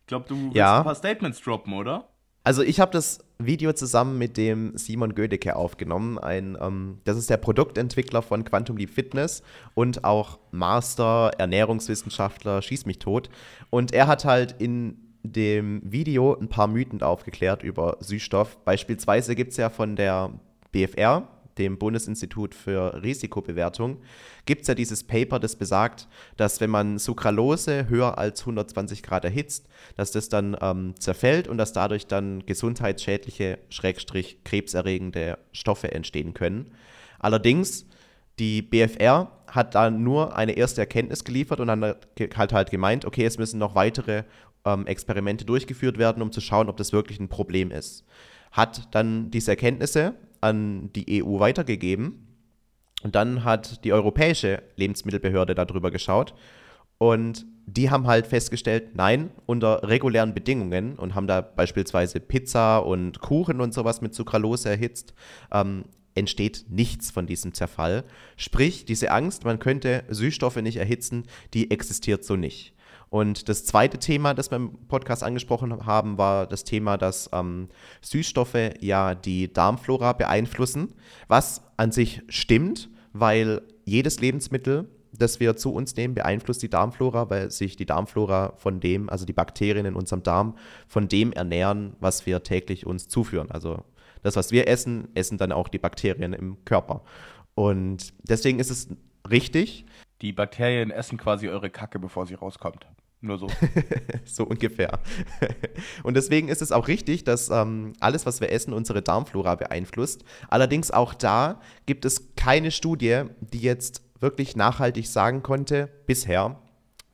Ich glaube, du willst ja. ein paar Statements droppen, oder? Also ich habe das Video zusammen mit dem Simon Gödecke aufgenommen. Ein, ähm, das ist der Produktentwickler von Quantum Leap Fitness und auch Master Ernährungswissenschaftler, schieß mich tot. Und er hat halt in dem Video ein paar Mythen aufgeklärt über Süßstoff. Beispielsweise gibt es ja von der BFR, dem Bundesinstitut für Risikobewertung, gibt es ja dieses Paper, das besagt, dass wenn man Sucralose höher als 120 Grad erhitzt, dass das dann ähm, zerfällt und dass dadurch dann gesundheitsschädliche, schrägstrich krebserregende Stoffe entstehen können. Allerdings, die BFR hat da nur eine erste Erkenntnis geliefert und dann hat halt gemeint, okay, es müssen noch weitere ähm, Experimente durchgeführt werden, um zu schauen, ob das wirklich ein Problem ist. Hat dann diese Erkenntnisse an die EU weitergegeben. Und dann hat die Europäische Lebensmittelbehörde darüber geschaut. Und die haben halt festgestellt, nein, unter regulären Bedingungen und haben da beispielsweise Pizza und Kuchen und sowas mit Sucralose erhitzt, ähm, entsteht nichts von diesem Zerfall. Sprich, diese Angst, man könnte Süßstoffe nicht erhitzen, die existiert so nicht. Und das zweite Thema, das wir im Podcast angesprochen haben, war das Thema, dass ähm, Süßstoffe ja die Darmflora beeinflussen, was an sich stimmt, weil jedes Lebensmittel, das wir zu uns nehmen, beeinflusst die Darmflora, weil sich die Darmflora von dem, also die Bakterien in unserem Darm, von dem ernähren, was wir täglich uns zuführen. Also das, was wir essen, essen dann auch die Bakterien im Körper. Und deswegen ist es richtig. Die Bakterien essen quasi eure Kacke, bevor sie rauskommt. Nur so. so ungefähr. Und deswegen ist es auch richtig, dass ähm, alles, was wir essen, unsere Darmflora beeinflusst. Allerdings auch da gibt es keine Studie, die jetzt wirklich nachhaltig sagen konnte, bisher,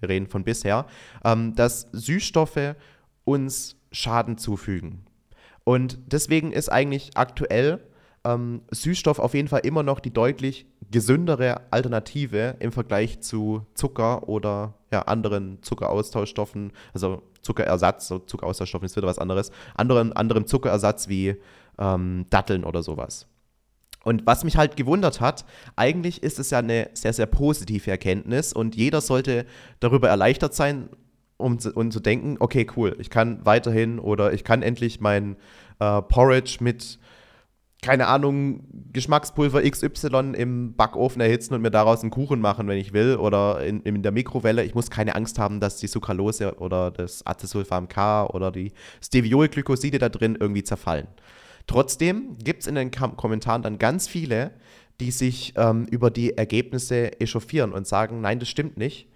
wir reden von bisher, ähm, dass Süßstoffe uns Schaden zufügen. Und deswegen ist eigentlich aktuell ähm, Süßstoff auf jeden Fall immer noch die deutlich gesündere Alternative im Vergleich zu Zucker oder ja, anderen Zuckeraustauschstoffen, also Zuckerersatz, so Zuckeraustauschstoffen ist wieder was anderes, anderen, anderem Zuckerersatz wie ähm, Datteln oder sowas. Und was mich halt gewundert hat, eigentlich ist es ja eine sehr, sehr positive Erkenntnis und jeder sollte darüber erleichtert sein, um, um zu denken, okay, cool, ich kann weiterhin oder ich kann endlich mein äh, Porridge mit keine Ahnung, Geschmackspulver XY im Backofen erhitzen und mir daraus einen Kuchen machen, wenn ich will, oder in, in der Mikrowelle. Ich muss keine Angst haben, dass die Sucralose oder das Acesulfam K oder die Steviolglykoside da drin irgendwie zerfallen. Trotzdem gibt es in den Kom Kommentaren dann ganz viele, die sich ähm, über die Ergebnisse echauffieren und sagen, nein, das stimmt nicht.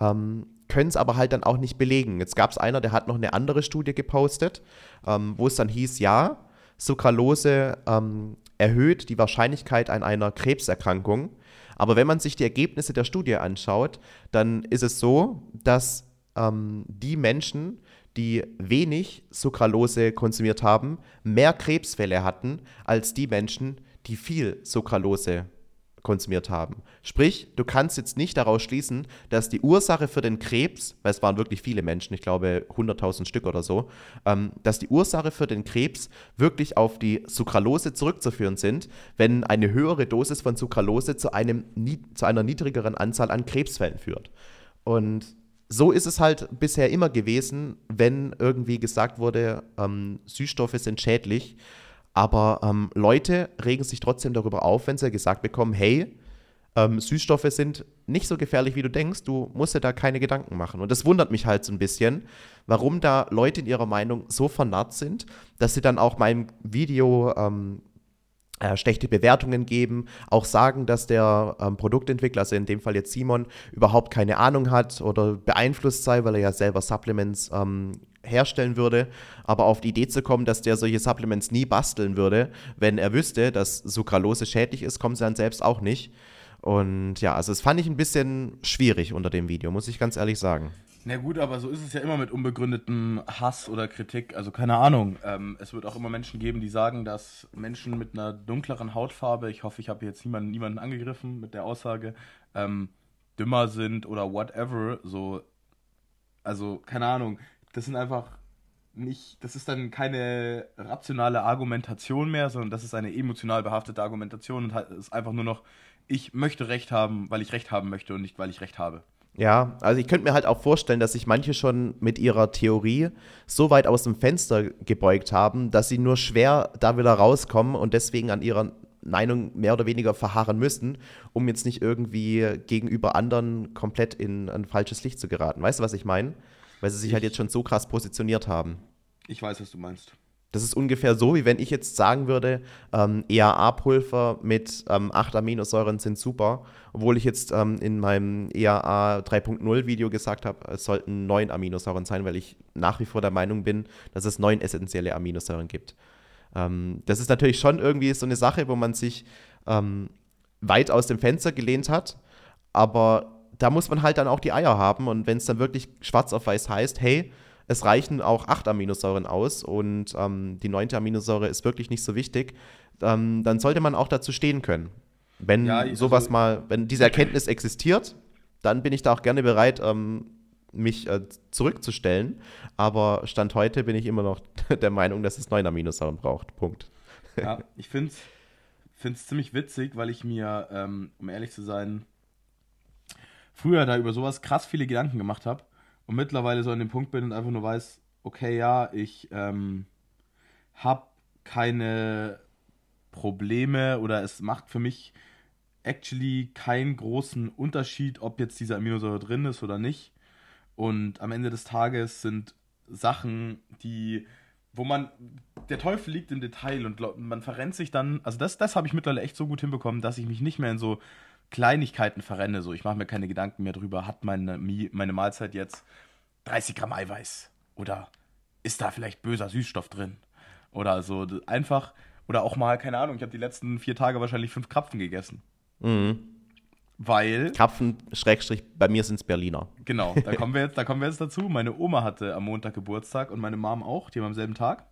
Ähm, können es aber halt dann auch nicht belegen. Jetzt gab es einer, der hat noch eine andere Studie gepostet, ähm, wo es dann hieß, ja, Sucralose ähm, erhöht die Wahrscheinlichkeit an einer Krebserkrankung. Aber wenn man sich die Ergebnisse der Studie anschaut, dann ist es so, dass ähm, die Menschen, die wenig Sucralose konsumiert haben, mehr Krebsfälle hatten als die Menschen, die viel Sucralose konsumiert haben. Sprich, du kannst jetzt nicht daraus schließen, dass die Ursache für den Krebs, weil es waren wirklich viele Menschen, ich glaube 100.000 Stück oder so, ähm, dass die Ursache für den Krebs wirklich auf die Sucralose zurückzuführen sind, wenn eine höhere Dosis von Sucralose zu, einem, zu einer niedrigeren Anzahl an Krebsfällen führt. Und so ist es halt bisher immer gewesen, wenn irgendwie gesagt wurde, ähm, Süßstoffe sind schädlich aber ähm, Leute regen sich trotzdem darüber auf, wenn sie gesagt bekommen, hey, ähm, Süßstoffe sind nicht so gefährlich, wie du denkst, du musst dir da keine Gedanken machen. Und das wundert mich halt so ein bisschen, warum da Leute in ihrer Meinung so vernarrt sind, dass sie dann auch meinem Video ähm, äh, schlechte Bewertungen geben, auch sagen, dass der ähm, Produktentwickler, also in dem Fall jetzt Simon, überhaupt keine Ahnung hat oder beeinflusst sei, weil er ja selber Supplements ähm, herstellen würde, aber auf die Idee zu kommen, dass der solche Supplements nie basteln würde, wenn er wüsste, dass Sucralose schädlich ist, kommen sie dann selbst auch nicht. Und ja, also das fand ich ein bisschen schwierig unter dem Video, muss ich ganz ehrlich sagen. Na gut, aber so ist es ja immer mit unbegründetem Hass oder Kritik. Also keine Ahnung. Ähm, es wird auch immer Menschen geben, die sagen, dass Menschen mit einer dunkleren Hautfarbe, ich hoffe, ich habe jetzt niemanden, niemanden angegriffen mit der Aussage, ähm, dümmer sind oder whatever. So, also keine Ahnung das sind einfach nicht, das ist dann keine rationale Argumentation mehr, sondern das ist eine emotional behaftete Argumentation und ist einfach nur noch, ich möchte Recht haben, weil ich Recht haben möchte und nicht, weil ich Recht habe. Ja, also ich könnte mir halt auch vorstellen, dass sich manche schon mit ihrer Theorie so weit aus dem Fenster gebeugt haben, dass sie nur schwer da wieder rauskommen und deswegen an ihrer Meinung mehr oder weniger verharren müssen, um jetzt nicht irgendwie gegenüber anderen komplett in ein falsches Licht zu geraten. Weißt du, was ich meine? Weil sie sich ich, halt jetzt schon so krass positioniert haben. Ich weiß, was du meinst. Das ist ungefähr so, wie wenn ich jetzt sagen würde, ähm, EAA-Pulver mit ähm, 8 Aminosäuren sind super, obwohl ich jetzt ähm, in meinem EAA 3.0 Video gesagt habe, es sollten 9 Aminosäuren sein, weil ich nach wie vor der Meinung bin, dass es 9 essentielle Aminosäuren gibt. Ähm, das ist natürlich schon irgendwie so eine Sache, wo man sich ähm, weit aus dem Fenster gelehnt hat, aber da muss man halt dann auch die Eier haben und wenn es dann wirklich schwarz auf weiß heißt, hey, es reichen auch acht Aminosäuren aus und ähm, die neunte Aminosäure ist wirklich nicht so wichtig, ähm, dann sollte man auch dazu stehen können. Wenn ja, also, sowas mal, wenn diese Erkenntnis existiert, dann bin ich da auch gerne bereit, ähm, mich äh, zurückzustellen. Aber Stand heute bin ich immer noch der Meinung, dass es neun Aminosäuren braucht. Punkt. Ja, ich finde es ziemlich witzig, weil ich mir, ähm, um ehrlich zu sein, früher da über sowas krass viele Gedanken gemacht habe und mittlerweile so an dem Punkt bin und einfach nur weiß, okay, ja, ich ähm, habe keine Probleme oder es macht für mich actually keinen großen Unterschied, ob jetzt diese Aminosäure drin ist oder nicht. Und am Ende des Tages sind Sachen, die, wo man, der Teufel liegt im Detail und man verrennt sich dann, also das, das habe ich mittlerweile echt so gut hinbekommen, dass ich mich nicht mehr in so Kleinigkeiten verrenne. So, ich mache mir keine Gedanken mehr drüber, hat meine, meine Mahlzeit jetzt 30 Gramm Eiweiß? Oder ist da vielleicht böser Süßstoff drin? Oder so einfach, oder auch mal, keine Ahnung, ich habe die letzten vier Tage wahrscheinlich fünf Krapfen gegessen. Mhm. Weil. Krapfen, Schrägstrich, bei mir sind es Berliner. Genau, da kommen, wir jetzt, da kommen wir jetzt dazu. Meine Oma hatte am Montag Geburtstag und meine Mom auch, die haben am selben Tag.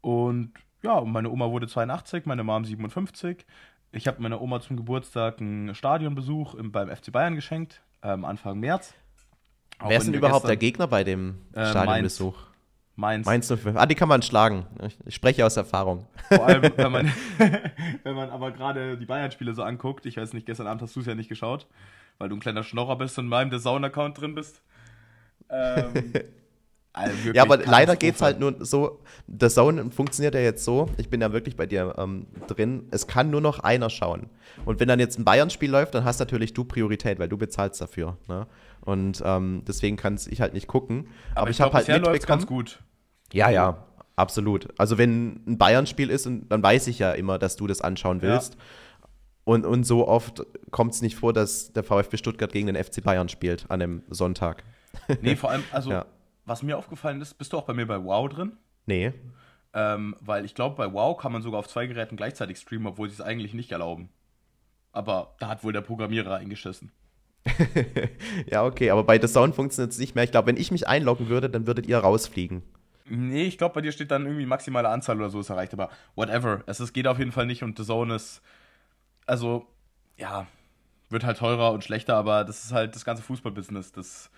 Und ja, meine Oma wurde 82, meine Mom 57. Ich habe meiner Oma zum Geburtstag einen Stadionbesuch im, beim FC Bayern geschenkt, ähm, Anfang März. Auch Wer ist denn überhaupt gestern, der Gegner bei dem äh, Stadionbesuch? Mainz. Mainz 05. Ah, die kann man schlagen. Ich spreche aus Erfahrung. Vor allem, wenn man, wenn man aber gerade die Bayern-Spiele so anguckt. Ich weiß nicht, gestern Abend hast du es ja nicht geschaut, weil du ein kleiner Schnorrer bist und in meinem The Zone-Account drin bist. Ähm, ja, aber leider geht es halt nur so. Der Zone funktioniert ja jetzt so. Ich bin ja wirklich bei dir ähm, drin. Es kann nur noch einer schauen. Und wenn dann jetzt ein Bayern-Spiel läuft, dann hast natürlich du Priorität, weil du bezahlst dafür. Ne? Und ähm, deswegen kann ich halt nicht gucken. Aber, aber ich, ich habe halt mitbekommen. ganz gut. Ja, ja, absolut. Also wenn ein Bayern-Spiel ist, dann weiß ich ja immer, dass du das anschauen willst. Ja. Und, und so oft kommt es nicht vor, dass der VfB Stuttgart gegen den FC Bayern spielt an einem Sonntag. Nee, vor allem, also ja was mir aufgefallen ist, bist du auch bei mir bei Wow drin? Nee. Ähm, weil ich glaube, bei Wow kann man sogar auf zwei Geräten gleichzeitig streamen, obwohl sie es eigentlich nicht erlauben. Aber da hat wohl der Programmierer eingeschissen. ja, okay, aber bei The Sound funktioniert es nicht mehr. Ich glaube, wenn ich mich einloggen würde, dann würdet ihr rausfliegen. Nee, ich glaube, bei dir steht dann irgendwie maximale Anzahl oder so ist erreicht, aber whatever. Es ist, geht auf jeden Fall nicht und The Zone ist. Also, ja, wird halt teurer und schlechter, aber das ist halt das ganze Fußballbusiness. Das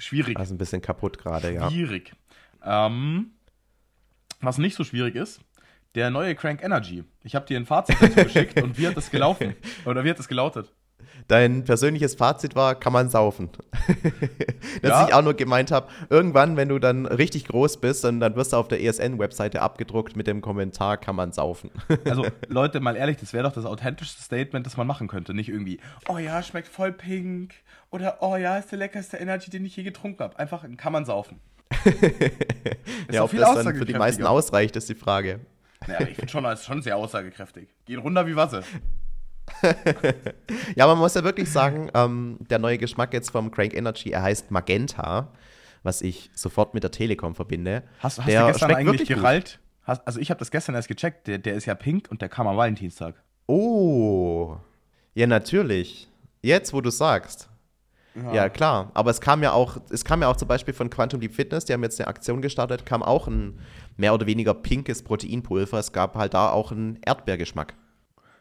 schwierig. Also ein bisschen kaputt gerade, ja. Schwierig. Ähm, was nicht so schwierig ist, der neue Crank Energy. Ich habe dir ein Fazit dazu geschickt und wie hat das gelaufen? Oder wie hat das gelautet? Dein persönliches Fazit war, kann man saufen. Dass Ja. ich auch nur gemeint habe, irgendwann, wenn du dann richtig groß bist, dann, dann wirst du auf der ESN-Webseite abgedruckt mit dem Kommentar, kann man saufen. Also, Leute, mal ehrlich, das wäre doch das authentischste Statement, das man machen könnte. Nicht irgendwie, oh ja, schmeckt voll pink. Oder, oh ja, ist der leckerste Energy, den ich je getrunken habe. Einfach, kann man saufen. Ist ja, ob viel das dann für die meisten ausreicht, ist die Frage. Naja, ich finde schon, das ist schon sehr aussagekräftig. Geht runter wie Wasser. Ja, man muss ja wirklich sagen, ähm, der neue Geschmack jetzt vom Crank Energy, er heißt Magenta, was ich sofort mit der Telekom verbinde. Hast, hast Der du gestern eigentlich gerallt? Hast, also, ich habe das gestern erst gecheckt. Der, der ist ja pink und der kam am Valentinstag. Oh, ja, natürlich. Jetzt, wo du sagst. Ja. klar. Aber es kam ja auch, es kam ja auch zum Beispiel von Quantum Leap Fitness, die haben jetzt eine Aktion gestartet, kam auch ein mehr oder weniger pinkes Proteinpulver. Es gab halt da auch einen Erdbeergeschmack.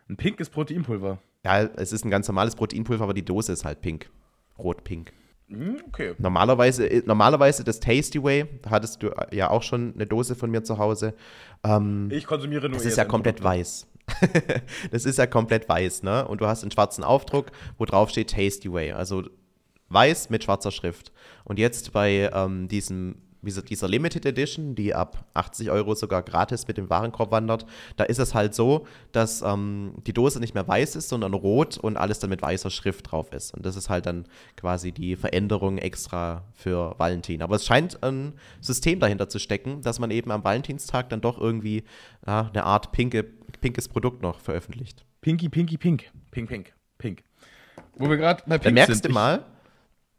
Ein pinkes Proteinpulver. Ja, es ist ein ganz normales Proteinpulver, aber die Dose ist halt pink. Rot-pink. Hm, okay. Normalerweise, äh, normalerweise das Tasty Way, hattest du äh, ja auch schon eine Dose von mir zu Hause. Ähm, Ich konsumiere nur das ist ja komplett weiß. das ist ja komplett weiß, ne? Und du hast einen schwarzen Aufdruck, wo drauf steht Tasty Way. Also weiß mit schwarzer Schrift. Und jetzt bei ähm, diesem, dieser, dieser Limited Edition, die ab 80 Euro sogar gratis mit dem Warenkorb wandert, da ist es halt so, dass ähm, die Dose nicht mehr weiß ist, sondern rot und alles dann mit weißer Schrift drauf ist. Und das ist halt dann quasi die Veränderung extra für Valentin. Aber es scheint ein System dahinter zu stecken, dass man eben am Valentinstag dann doch irgendwie ja, eine Art pinke, pinkes Produkt noch veröffentlicht. Pinky, pinky, pink. Pink, pink, pink. Wo wir gerade bei Da pink merkst sind. du mal,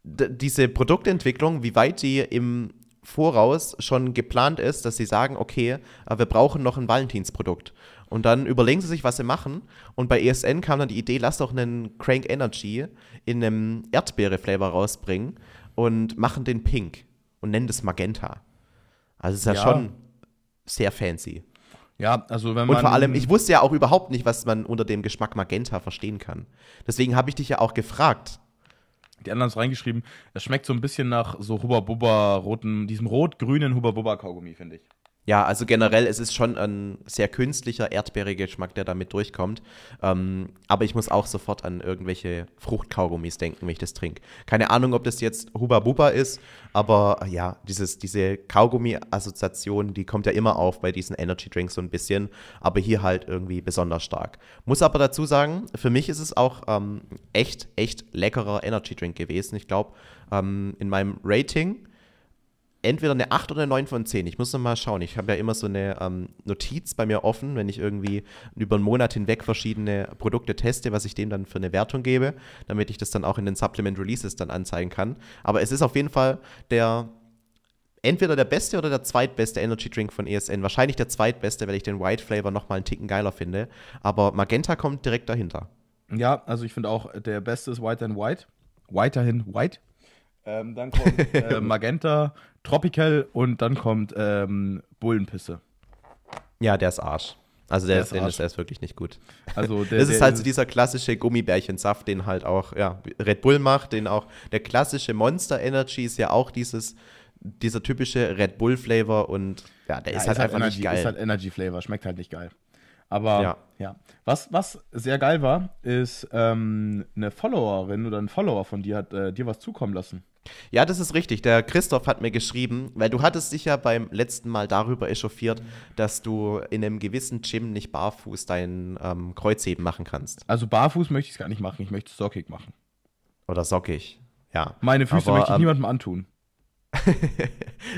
diese Produktentwicklung, wie weit die im Voraus schon geplant ist, dass sie sagen, okay, äh, wir brauchen noch ein Valentinsprodukt. Und dann überlegen sie sich, was sie machen. Und bei ESN kam dann die Idee, lass doch einen Crank Energy in einem Erdbeere-Flavor rausbringen und machen den pink und nennen das Magenta. Also es ist ja, Ja. schon sehr fancy. Ja, also wenn Und man. vor allem, ich wusste ja auch überhaupt nicht, was man unter dem Geschmack Magenta verstehen kann. Deswegen habe ich dich ja auch gefragt. Die anderen haben es reingeschrieben. Es schmeckt so ein bisschen nach so Hubba Bubba roten, diesem rot-grünen Hubba Bubba Kaugummi, finde ich. Ja, also generell, es ist schon ein sehr künstlicher Erdbeergeschmack, der damit durchkommt. Ähm, aber ich muss auch sofort an irgendwelche Fruchtkaugummis denken, wenn ich das trinke. Keine Ahnung, ob das jetzt Huba Buba ist, aber äh, ja, dieses, diese Kaugummi-Assoziation, die kommt ja immer auf bei diesen Energy Drinks so ein bisschen, aber hier halt irgendwie besonders stark. Muss aber dazu sagen, für mich ist es auch ähm, echt, echt leckerer Energy Drink gewesen. Ich glaube, ähm, in meinem Rating entweder eine 8 oder eine 9 von 10. Ich muss noch mal schauen. Ich habe ja immer so eine ähm, Notiz bei mir offen, wenn ich irgendwie über einen Monat hinweg verschiedene Produkte teste, was ich dem dann für eine Wertung gebe, damit ich das dann auch in den Supplement Releases dann anzeigen kann. Aber es ist auf jeden Fall der entweder der beste oder der zweitbeste Energy Drink von ESN. Wahrscheinlich der zweitbeste, weil ich den White Flavor noch mal einen Ticken geiler finde. Aber Magenta kommt direkt dahinter. Ja, also ich finde auch, der beste ist White and White. Weiterhin White. Ähm, dann kommt äh, Magenta, Tropical und dann kommt ähm, Bullenpisse. Ja, der ist Arsch. Also der, Der ist, Arsch. ist, der ist wirklich nicht gut. Also der, Das ist halt so dieser klassische Gummibärchensaft, den halt auch ja, Red Bull macht, den auch der klassische Monster Energy ist ja auch dieses, dieser typische Red Bull Flavor und ja, der Ja, ist halt einfach Energy, nicht geil. Ist halt Energy Flavor, schmeckt halt nicht geil. Aber ja. Ja. Was, was sehr geil war, ist ähm, eine Followerin oder ein Follower von dir hat äh, dir was zukommen lassen. Ja, das ist richtig. Der Christoph hat mir geschrieben, weil du hattest dich ja beim letzten Mal darüber echauffiert, dass du in einem gewissen Gym nicht barfuß dein ähm, Kreuzheben machen kannst. Also barfuß möchte ich es gar nicht machen, ich möchte es sockig machen. Oder sockig. Ja. Meine Füße Aber, möchte ich ähm, niemandem antun.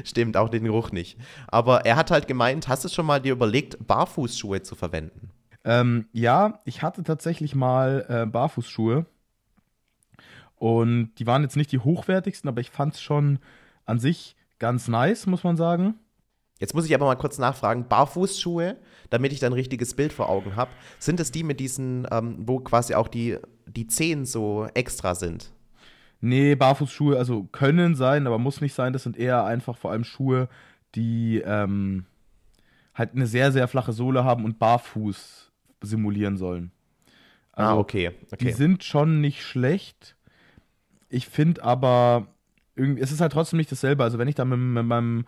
Stimmt, auch den Geruch nicht. Aber er hat halt gemeint, hast du schon mal dir überlegt, Barfußschuhe zu verwenden? Ähm, ja, ich hatte tatsächlich mal äh, Barfußschuhe. Und die waren jetzt nicht die hochwertigsten, aber ich fand es schon an sich ganz nice, muss man sagen. Jetzt muss ich aber mal kurz nachfragen, Barfußschuhe, damit ich da ein richtiges Bild vor Augen habe, sind es die mit diesen, ähm, wo quasi auch die, die Zehen so extra sind? Nee, Barfußschuhe, also können sein, aber muss nicht sein. Das sind eher einfach vor allem Schuhe, die ähm, halt eine sehr, sehr flache Sohle haben und barfuß simulieren sollen. Also, ah, okay. okay. Die sind schon nicht schlecht. Ich finde aber, irgendwie, es ist halt trotzdem nicht dasselbe. Also wenn ich da mit, mit meinem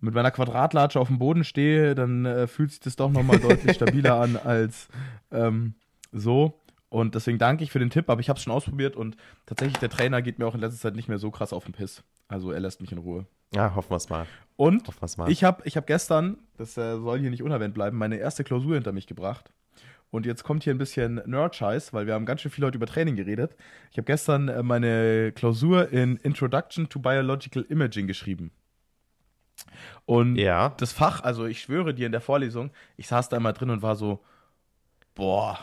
mit meiner Quadratlatsche auf dem Boden stehe, dann äh, fühlt sich das doch nochmal deutlich stabiler an als ähm, so. Und deswegen danke ich für den Tipp, aber ich habe es schon ausprobiert und tatsächlich der Trainer geht mir auch in letzter Zeit nicht mehr so krass auf den Piss. Also er lässt mich in Ruhe. Ja, hoffen wir es mal. Und mal. ich habe ich hab gestern, das äh, soll hier nicht unerwähnt bleiben, meine erste Klausur hinter mich gebracht. Und jetzt kommt hier ein bisschen Nerd-Scheiß, weil wir haben ganz schön viel heute über Training geredet. Ich habe gestern äh, meine Klausur in Introduction to Biological Imaging geschrieben. Und ja. das Fach, also ich schwöre dir in der Vorlesung, ich saß da immer drin und war so, boah,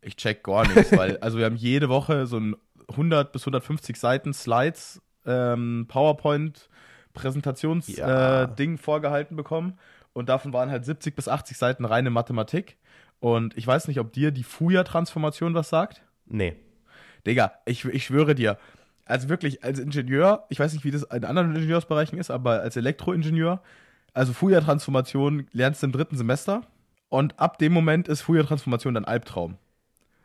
ich check gar nichts, weil, also wir haben jede Woche so ein 100 bis 150 Seiten Slides, ähm, PowerPoint, Präsentationsding ja. äh, vorgehalten bekommen und davon waren halt 70 bis 80 Seiten reine Mathematik. Und ich weiß nicht, ob dir die Fuja-Transformation was sagt? Nee. Digga, ich, ich schwöre dir, also wirklich als Ingenieur, ich weiß nicht, wie das in anderen Ingenieursbereichen ist, aber als Elektroingenieur, also Fourier-Transformation lernst du im dritten Semester und ab dem Moment ist Fourier-Transformation dein Albtraum.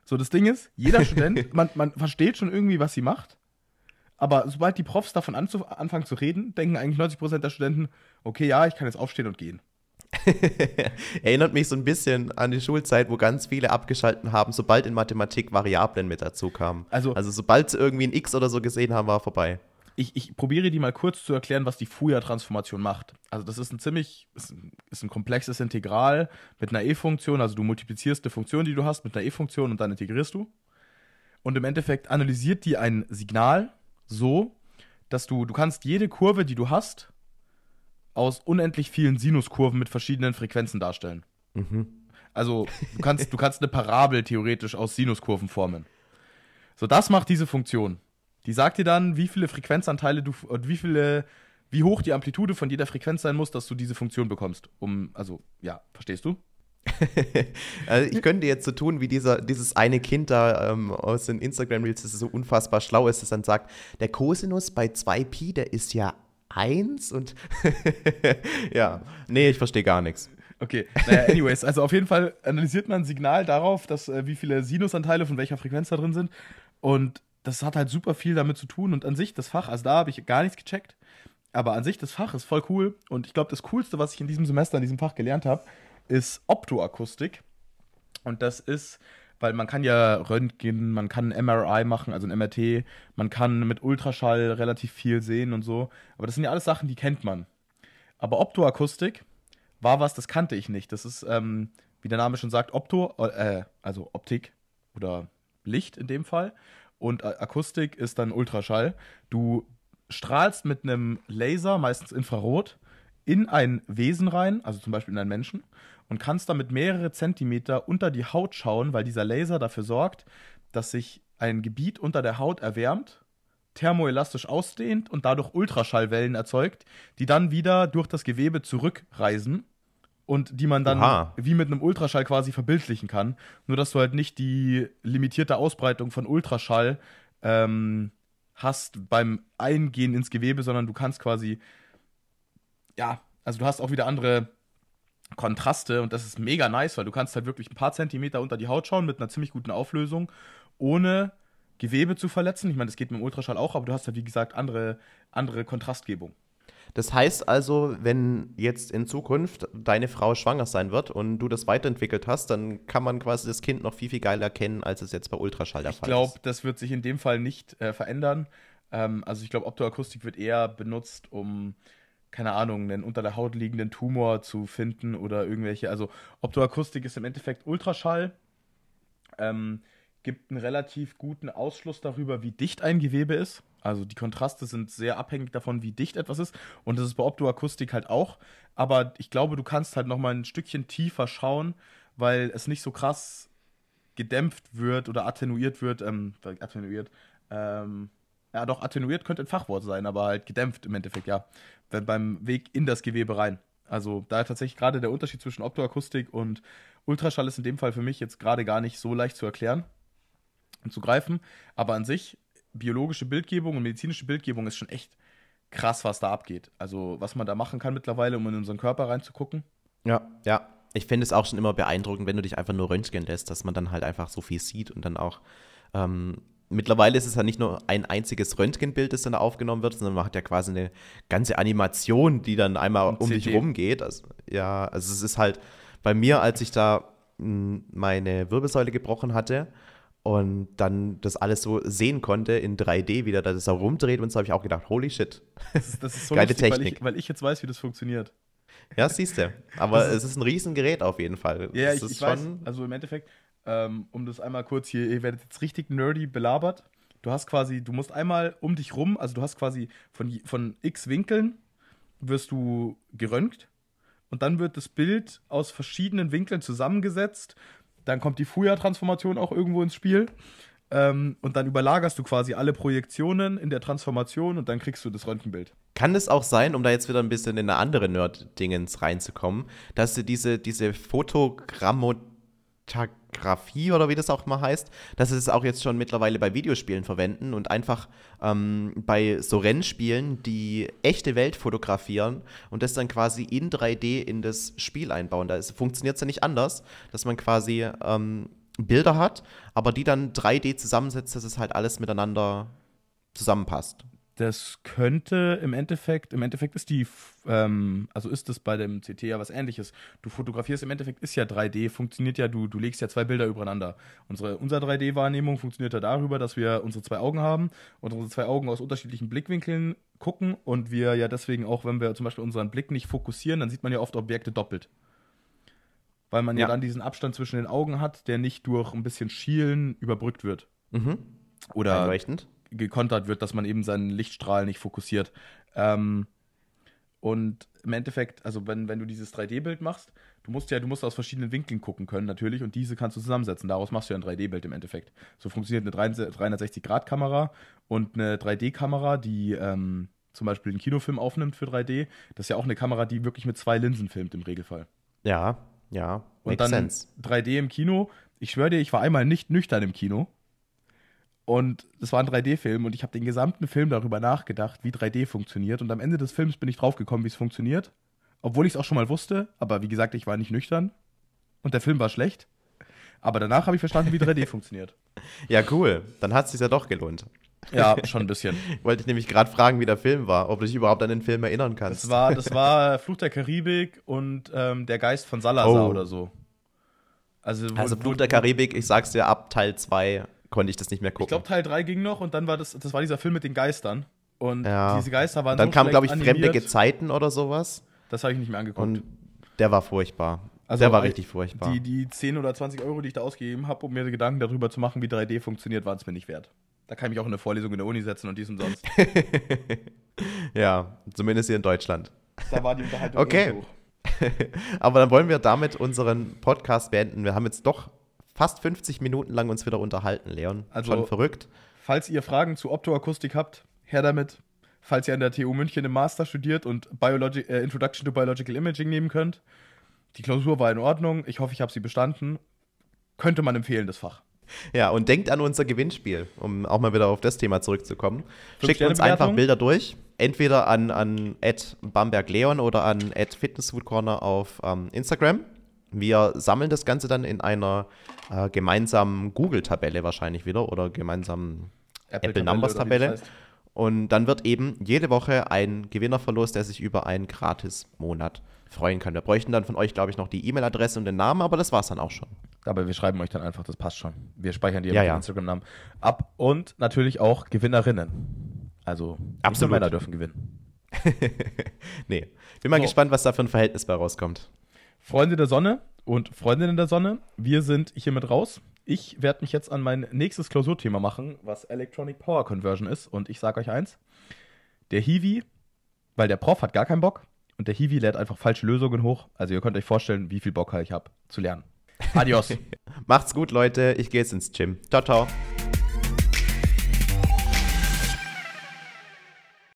So, das Ding ist, jeder Student, man, man versteht schon irgendwie, was sie macht, aber sobald die Profs davon anfangen zu reden, denken eigentlich 90% der Studenten, okay, ja, ich kann jetzt aufstehen und gehen. Erinnert mich so ein bisschen an die Schulzeit, wo ganz viele abgeschalten haben, sobald in Mathematik Variablen mit dazu kamen. Also, also sobald sie irgendwie ein X oder so gesehen haben, war vorbei. Ich, ich probiere die mal kurz zu erklären, was die Fourier-Transformation macht. Also das ist ein ziemlich, ist ein, ist ein komplexes Integral mit einer e-Funktion. Also du multiplizierst eine Funktion, die du hast, mit einer e-Funktion und dann integrierst du. Und im Endeffekt analysiert die ein Signal so, dass du, du kannst jede Kurve, die du hast, aus unendlich vielen Sinuskurven mit verschiedenen Frequenzen darstellen. Mhm. Also du kannst, du kannst eine Parabel theoretisch aus Sinuskurven formen. So, das macht diese Funktion. Die sagt dir dann, wie viele Frequenzanteile du und wie viele, wie hoch die Amplitude von jeder Frequenz sein muss, dass du diese Funktion bekommst. Um, also, ja, verstehst du? also ich könnte jetzt so tun, wie dieser, dieses eine Kind da ähm, aus den Instagram-Reels, das so unfassbar schlau ist, das dann sagt, der Cosinus bei 2pi, der ist ja 1 und ja, nee, ich verstehe gar nichts. Okay, naja, anyways, also auf jeden Fall analysiert man ein Signal darauf, dass äh, wie viele Sinusanteile von welcher Frequenz da drin sind. Und das hat halt super viel damit zu tun und an sich das Fach, also da habe ich gar nichts gecheckt, aber an sich das Fach ist voll cool und ich glaube, das Coolste, was ich in diesem Semester in diesem Fach gelernt habe, ist Optoakustik. Und das ist weil man kann ja Röntgen, man kann MRI machen, also ein MRT, man kann mit Ultraschall relativ viel sehen und so. Aber das sind ja alles Sachen, die kennt man. Aber Optoakustik war was, das kannte ich nicht. Das ist, ähm, wie der Name schon sagt, Opto, äh, also Optik oder Licht in dem Fall. Und Akustik ist dann Ultraschall. Du strahlst mit einem Laser, meistens Infrarot, in ein Wesen rein, also zum Beispiel in einen Menschen, und kannst damit mehrere Zentimeter unter die Haut schauen, weil dieser Laser dafür sorgt, dass sich ein Gebiet unter der Haut erwärmt, thermoelastisch ausdehnt und dadurch Ultraschallwellen erzeugt, die dann wieder durch das Gewebe zurückreisen und die man dann Aha. wie mit einem Ultraschall quasi verbildlichen kann. Nur dass du halt nicht die limitierte Ausbreitung von Ultraschall ähm, hast beim Eingehen ins Gewebe, sondern du kannst quasi, ja, also du hast auch wieder andere Kontraste und das ist mega nice, weil du kannst halt wirklich ein paar Zentimeter unter die Haut schauen mit einer ziemlich guten Auflösung, ohne Gewebe zu verletzen. Ich meine, das geht mit dem Ultraschall auch, aber du hast halt, wie gesagt, andere, andere Kontrastgebung. Das heißt also, wenn jetzt in Zukunft deine Frau schwanger sein wird und du das weiterentwickelt hast, dann kann man quasi das Kind noch viel, viel geiler erkennen, als es jetzt bei Ultraschall der ich Fall glaub, ist. Ich glaube, das wird sich in dem Fall nicht äh, verändern. Ähm, also ich glaube, Optoakustik wird eher benutzt, um keine Ahnung, einen unter der Haut liegenden Tumor zu finden oder irgendwelche. Also Optoakustik ist im Endeffekt Ultraschall. Ähm, gibt einen relativ guten Ausschluss darüber, wie dicht ein Gewebe ist. Also die Kontraste sind sehr abhängig davon, wie dicht etwas ist. Und das ist bei Optoakustik halt auch. Aber ich glaube, du kannst halt noch mal ein Stückchen tiefer schauen, weil es nicht so krass gedämpft wird oder attenuiert wird. Ähm, attenuiert. Ähm, ja, doch, attenuiert könnte ein Fachwort sein, aber halt gedämpft im Endeffekt, ja. Beim Weg in das Gewebe rein. Also da tatsächlich gerade der Unterschied zwischen Optoakustik und Ultraschall ist in dem Fall für mich jetzt gerade gar nicht so leicht zu erklären und zu greifen. Aber an sich, biologische Bildgebung und medizinische Bildgebung ist schon echt krass, was da abgeht. Also was man da machen kann mittlerweile, um in unseren Körper reinzugucken. Ja, ja. ich finde es auch schon immer beeindruckend, wenn du dich einfach nur röntgen lässt, dass man dann halt einfach so viel sieht und dann auch ähm, mittlerweile ist es ja nicht nur ein einziges Röntgenbild, das dann aufgenommen wird, sondern man hat ja quasi eine ganze Animation, die dann einmal um dich rumgeht. Also, ja, also es ist halt bei mir, als ich da hm, meine Wirbelsäule gebrochen hatte und dann das alles so sehen konnte in 3D, wie der das auch rumdreht und so, habe ich auch gedacht, holy shit. Das ist, das ist so Geile lustig, Technik. Weil ich, weil ich jetzt weiß, wie das funktioniert. Ja, siehst du. Aber es ist ein Riesengerät auf jeden Fall. Ja, ich, ich weiß. Also im Endeffekt, ähm, um das einmal kurz hier, ihr werdet jetzt richtig nerdy belabert. Du hast quasi, du musst einmal um dich rum, also du hast quasi von, von x Winkeln wirst du geröntgt und dann wird das Bild aus verschiedenen Winkeln zusammengesetzt. Dann kommt die Fuja-Transformation auch irgendwo ins Spiel. Ähm, und dann überlagerst du quasi alle Projektionen in der Transformation und dann kriegst du das Röntgenbild. Kann es auch sein, um da jetzt wieder ein bisschen in eine andere Nerd-Dingens reinzukommen, dass du diese, diese Fotogrammotagrafie oder wie das auch mal heißt, dass sie es auch jetzt schon mittlerweile bei Videospielen verwenden und einfach ähm, bei so Rennspielen die echte Welt fotografieren und das dann quasi in 3D in das Spiel einbauen. Da funktioniert es ja nicht anders, dass man quasi ähm, Bilder hat, aber die dann 3D zusammensetzt, dass es halt alles miteinander zusammenpasst. Das könnte im Endeffekt, im Endeffekt ist die, ähm, also ist das bei dem CT ja was ähnliches. Du fotografierst im Endeffekt, ist ja 3D, funktioniert ja, du, du legst ja zwei Bilder übereinander. Unsere, unsere 3D-Wahrnehmung funktioniert ja darüber, dass wir unsere zwei Augen haben und unsere zwei Augen aus unterschiedlichen Blickwinkeln gucken und wir ja deswegen auch, wenn wir zum Beispiel unseren Blick nicht fokussieren, dann sieht man ja oft Objekte doppelt weil man ja. ja. dann diesen Abstand zwischen den Augen hat, der nicht durch ein bisschen Schielen überbrückt wird. Mhm. Oder gekontert wird, dass man eben seinen Lichtstrahl nicht fokussiert. Ähm, und im Endeffekt, also wenn, wenn du dieses 3D-Bild machst, du musst ja, du musst aus verschiedenen Winkeln gucken können natürlich und diese kannst du zusammensetzen. Daraus machst du ja ein 3D-Bild im Endeffekt. So funktioniert eine 360-Grad-Kamera und eine 3D-Kamera, die ähm, zum Beispiel einen Kinofilm aufnimmt für 3D. Das ist ja auch eine Kamera, die wirklich mit zwei Linsen filmt im Regelfall. Ja, ja, und dann sense. 3D im Kino. Ich schwöre dir, ich war einmal nicht nüchtern im Kino. Und das war ein 3D-Film und ich habe den gesamten Film darüber nachgedacht, wie 3D funktioniert. Und am Ende des Films bin ich draufgekommen, wie es funktioniert. Obwohl ich es auch schon mal wusste, aber wie gesagt, ich war nicht nüchtern. Und der Film war schlecht. Aber danach habe ich verstanden, wie 3D funktioniert. Ja, cool. Dann hat es sich ja doch gelohnt. Ja, schon ein bisschen. Wollte ich nämlich gerade fragen, wie der Film war, ob du dich überhaupt an den Film erinnern kannst. Das war, das war Fluch der Karibik und ähm, der Geist von Salazar oh. oder so. Also, also Fluch der Karibik, ich sag's dir, ab Teil 2 konnte ich das nicht mehr gucken. Ich glaube, Teil 3 ging noch und dann war das, das war dieser Film mit den Geistern. Und ja. diese Geister waren Dann so kam, glaube ich, animiert. Fremde Gezeiten oder sowas. Das habe ich nicht mehr angeguckt. Und der war furchtbar. Also der war richtig furchtbar. Die, die 10 oder 20 Euro, die ich da ausgegeben habe, um mir Gedanken darüber zu machen, wie 3D funktioniert, waren es mir nicht wert. Da kann ich mich auch in eine Vorlesung in der Uni setzen und dies und sonst. ja, zumindest hier in Deutschland. Da war die Unterhaltung okay. hoch. Aber dann wollen wir damit unseren Podcast beenden. Wir haben jetzt doch fast 50 Minuten lang uns wieder unterhalten, Leon. Also, Schon verrückt. Falls ihr Fragen zu Optoakustik habt, her damit. Falls ihr an der TU München im Master studiert und Biologi äh, Introduction to Biological Imaging nehmen könnt. Die Klausur war in Ordnung. Ich hoffe, ich habe sie bestanden. Könnte man empfehlen, das Fach. Ja, und denkt an unser Gewinnspiel, um auch mal wieder auf das Thema zurückzukommen. Schickt uns einfach Bilder durch, entweder an, an @bambergleon oder an @fitnessfoodcorner auf ähm, Instagram. Wir sammeln das Ganze dann in einer äh, gemeinsamen Google-Tabelle wahrscheinlich wieder oder gemeinsamen Apple, Apple Numbers-Tabelle. Das heißt. Und dann wird eben jede Woche ein Gewinner verlost, der sich über einen Gratis-Monat freuen kann. Wir bräuchten dann von euch, glaube ich, noch die E-Mail-Adresse und den Namen, aber das war es dann auch schon. Aber wir schreiben euch dann einfach, das passt schon. Wir speichern die ja, ja. Instagram-Namen ab und natürlich auch Gewinnerinnen. Also Absolut. Männer dürfen gewinnen. nee. Bin mal so. gespannt, was da für ein Verhältnis bei rauskommt. Freunde der Sonne und Freundinnen der Sonne, wir sind hiermit raus. Ich werde mich jetzt an mein nächstes Klausurthema machen, was Electronic Power Conversion ist. Und ich sage euch eins: Der Hiwi, weil der Prof hat gar keinen Bock und der Hiwi lädt einfach falsche Lösungen hoch. Also ihr könnt euch vorstellen, wie viel Bock ich habe zu lernen. Adios. Macht's gut, Leute. Ich gehe jetzt ins Gym. Ciao, ciao.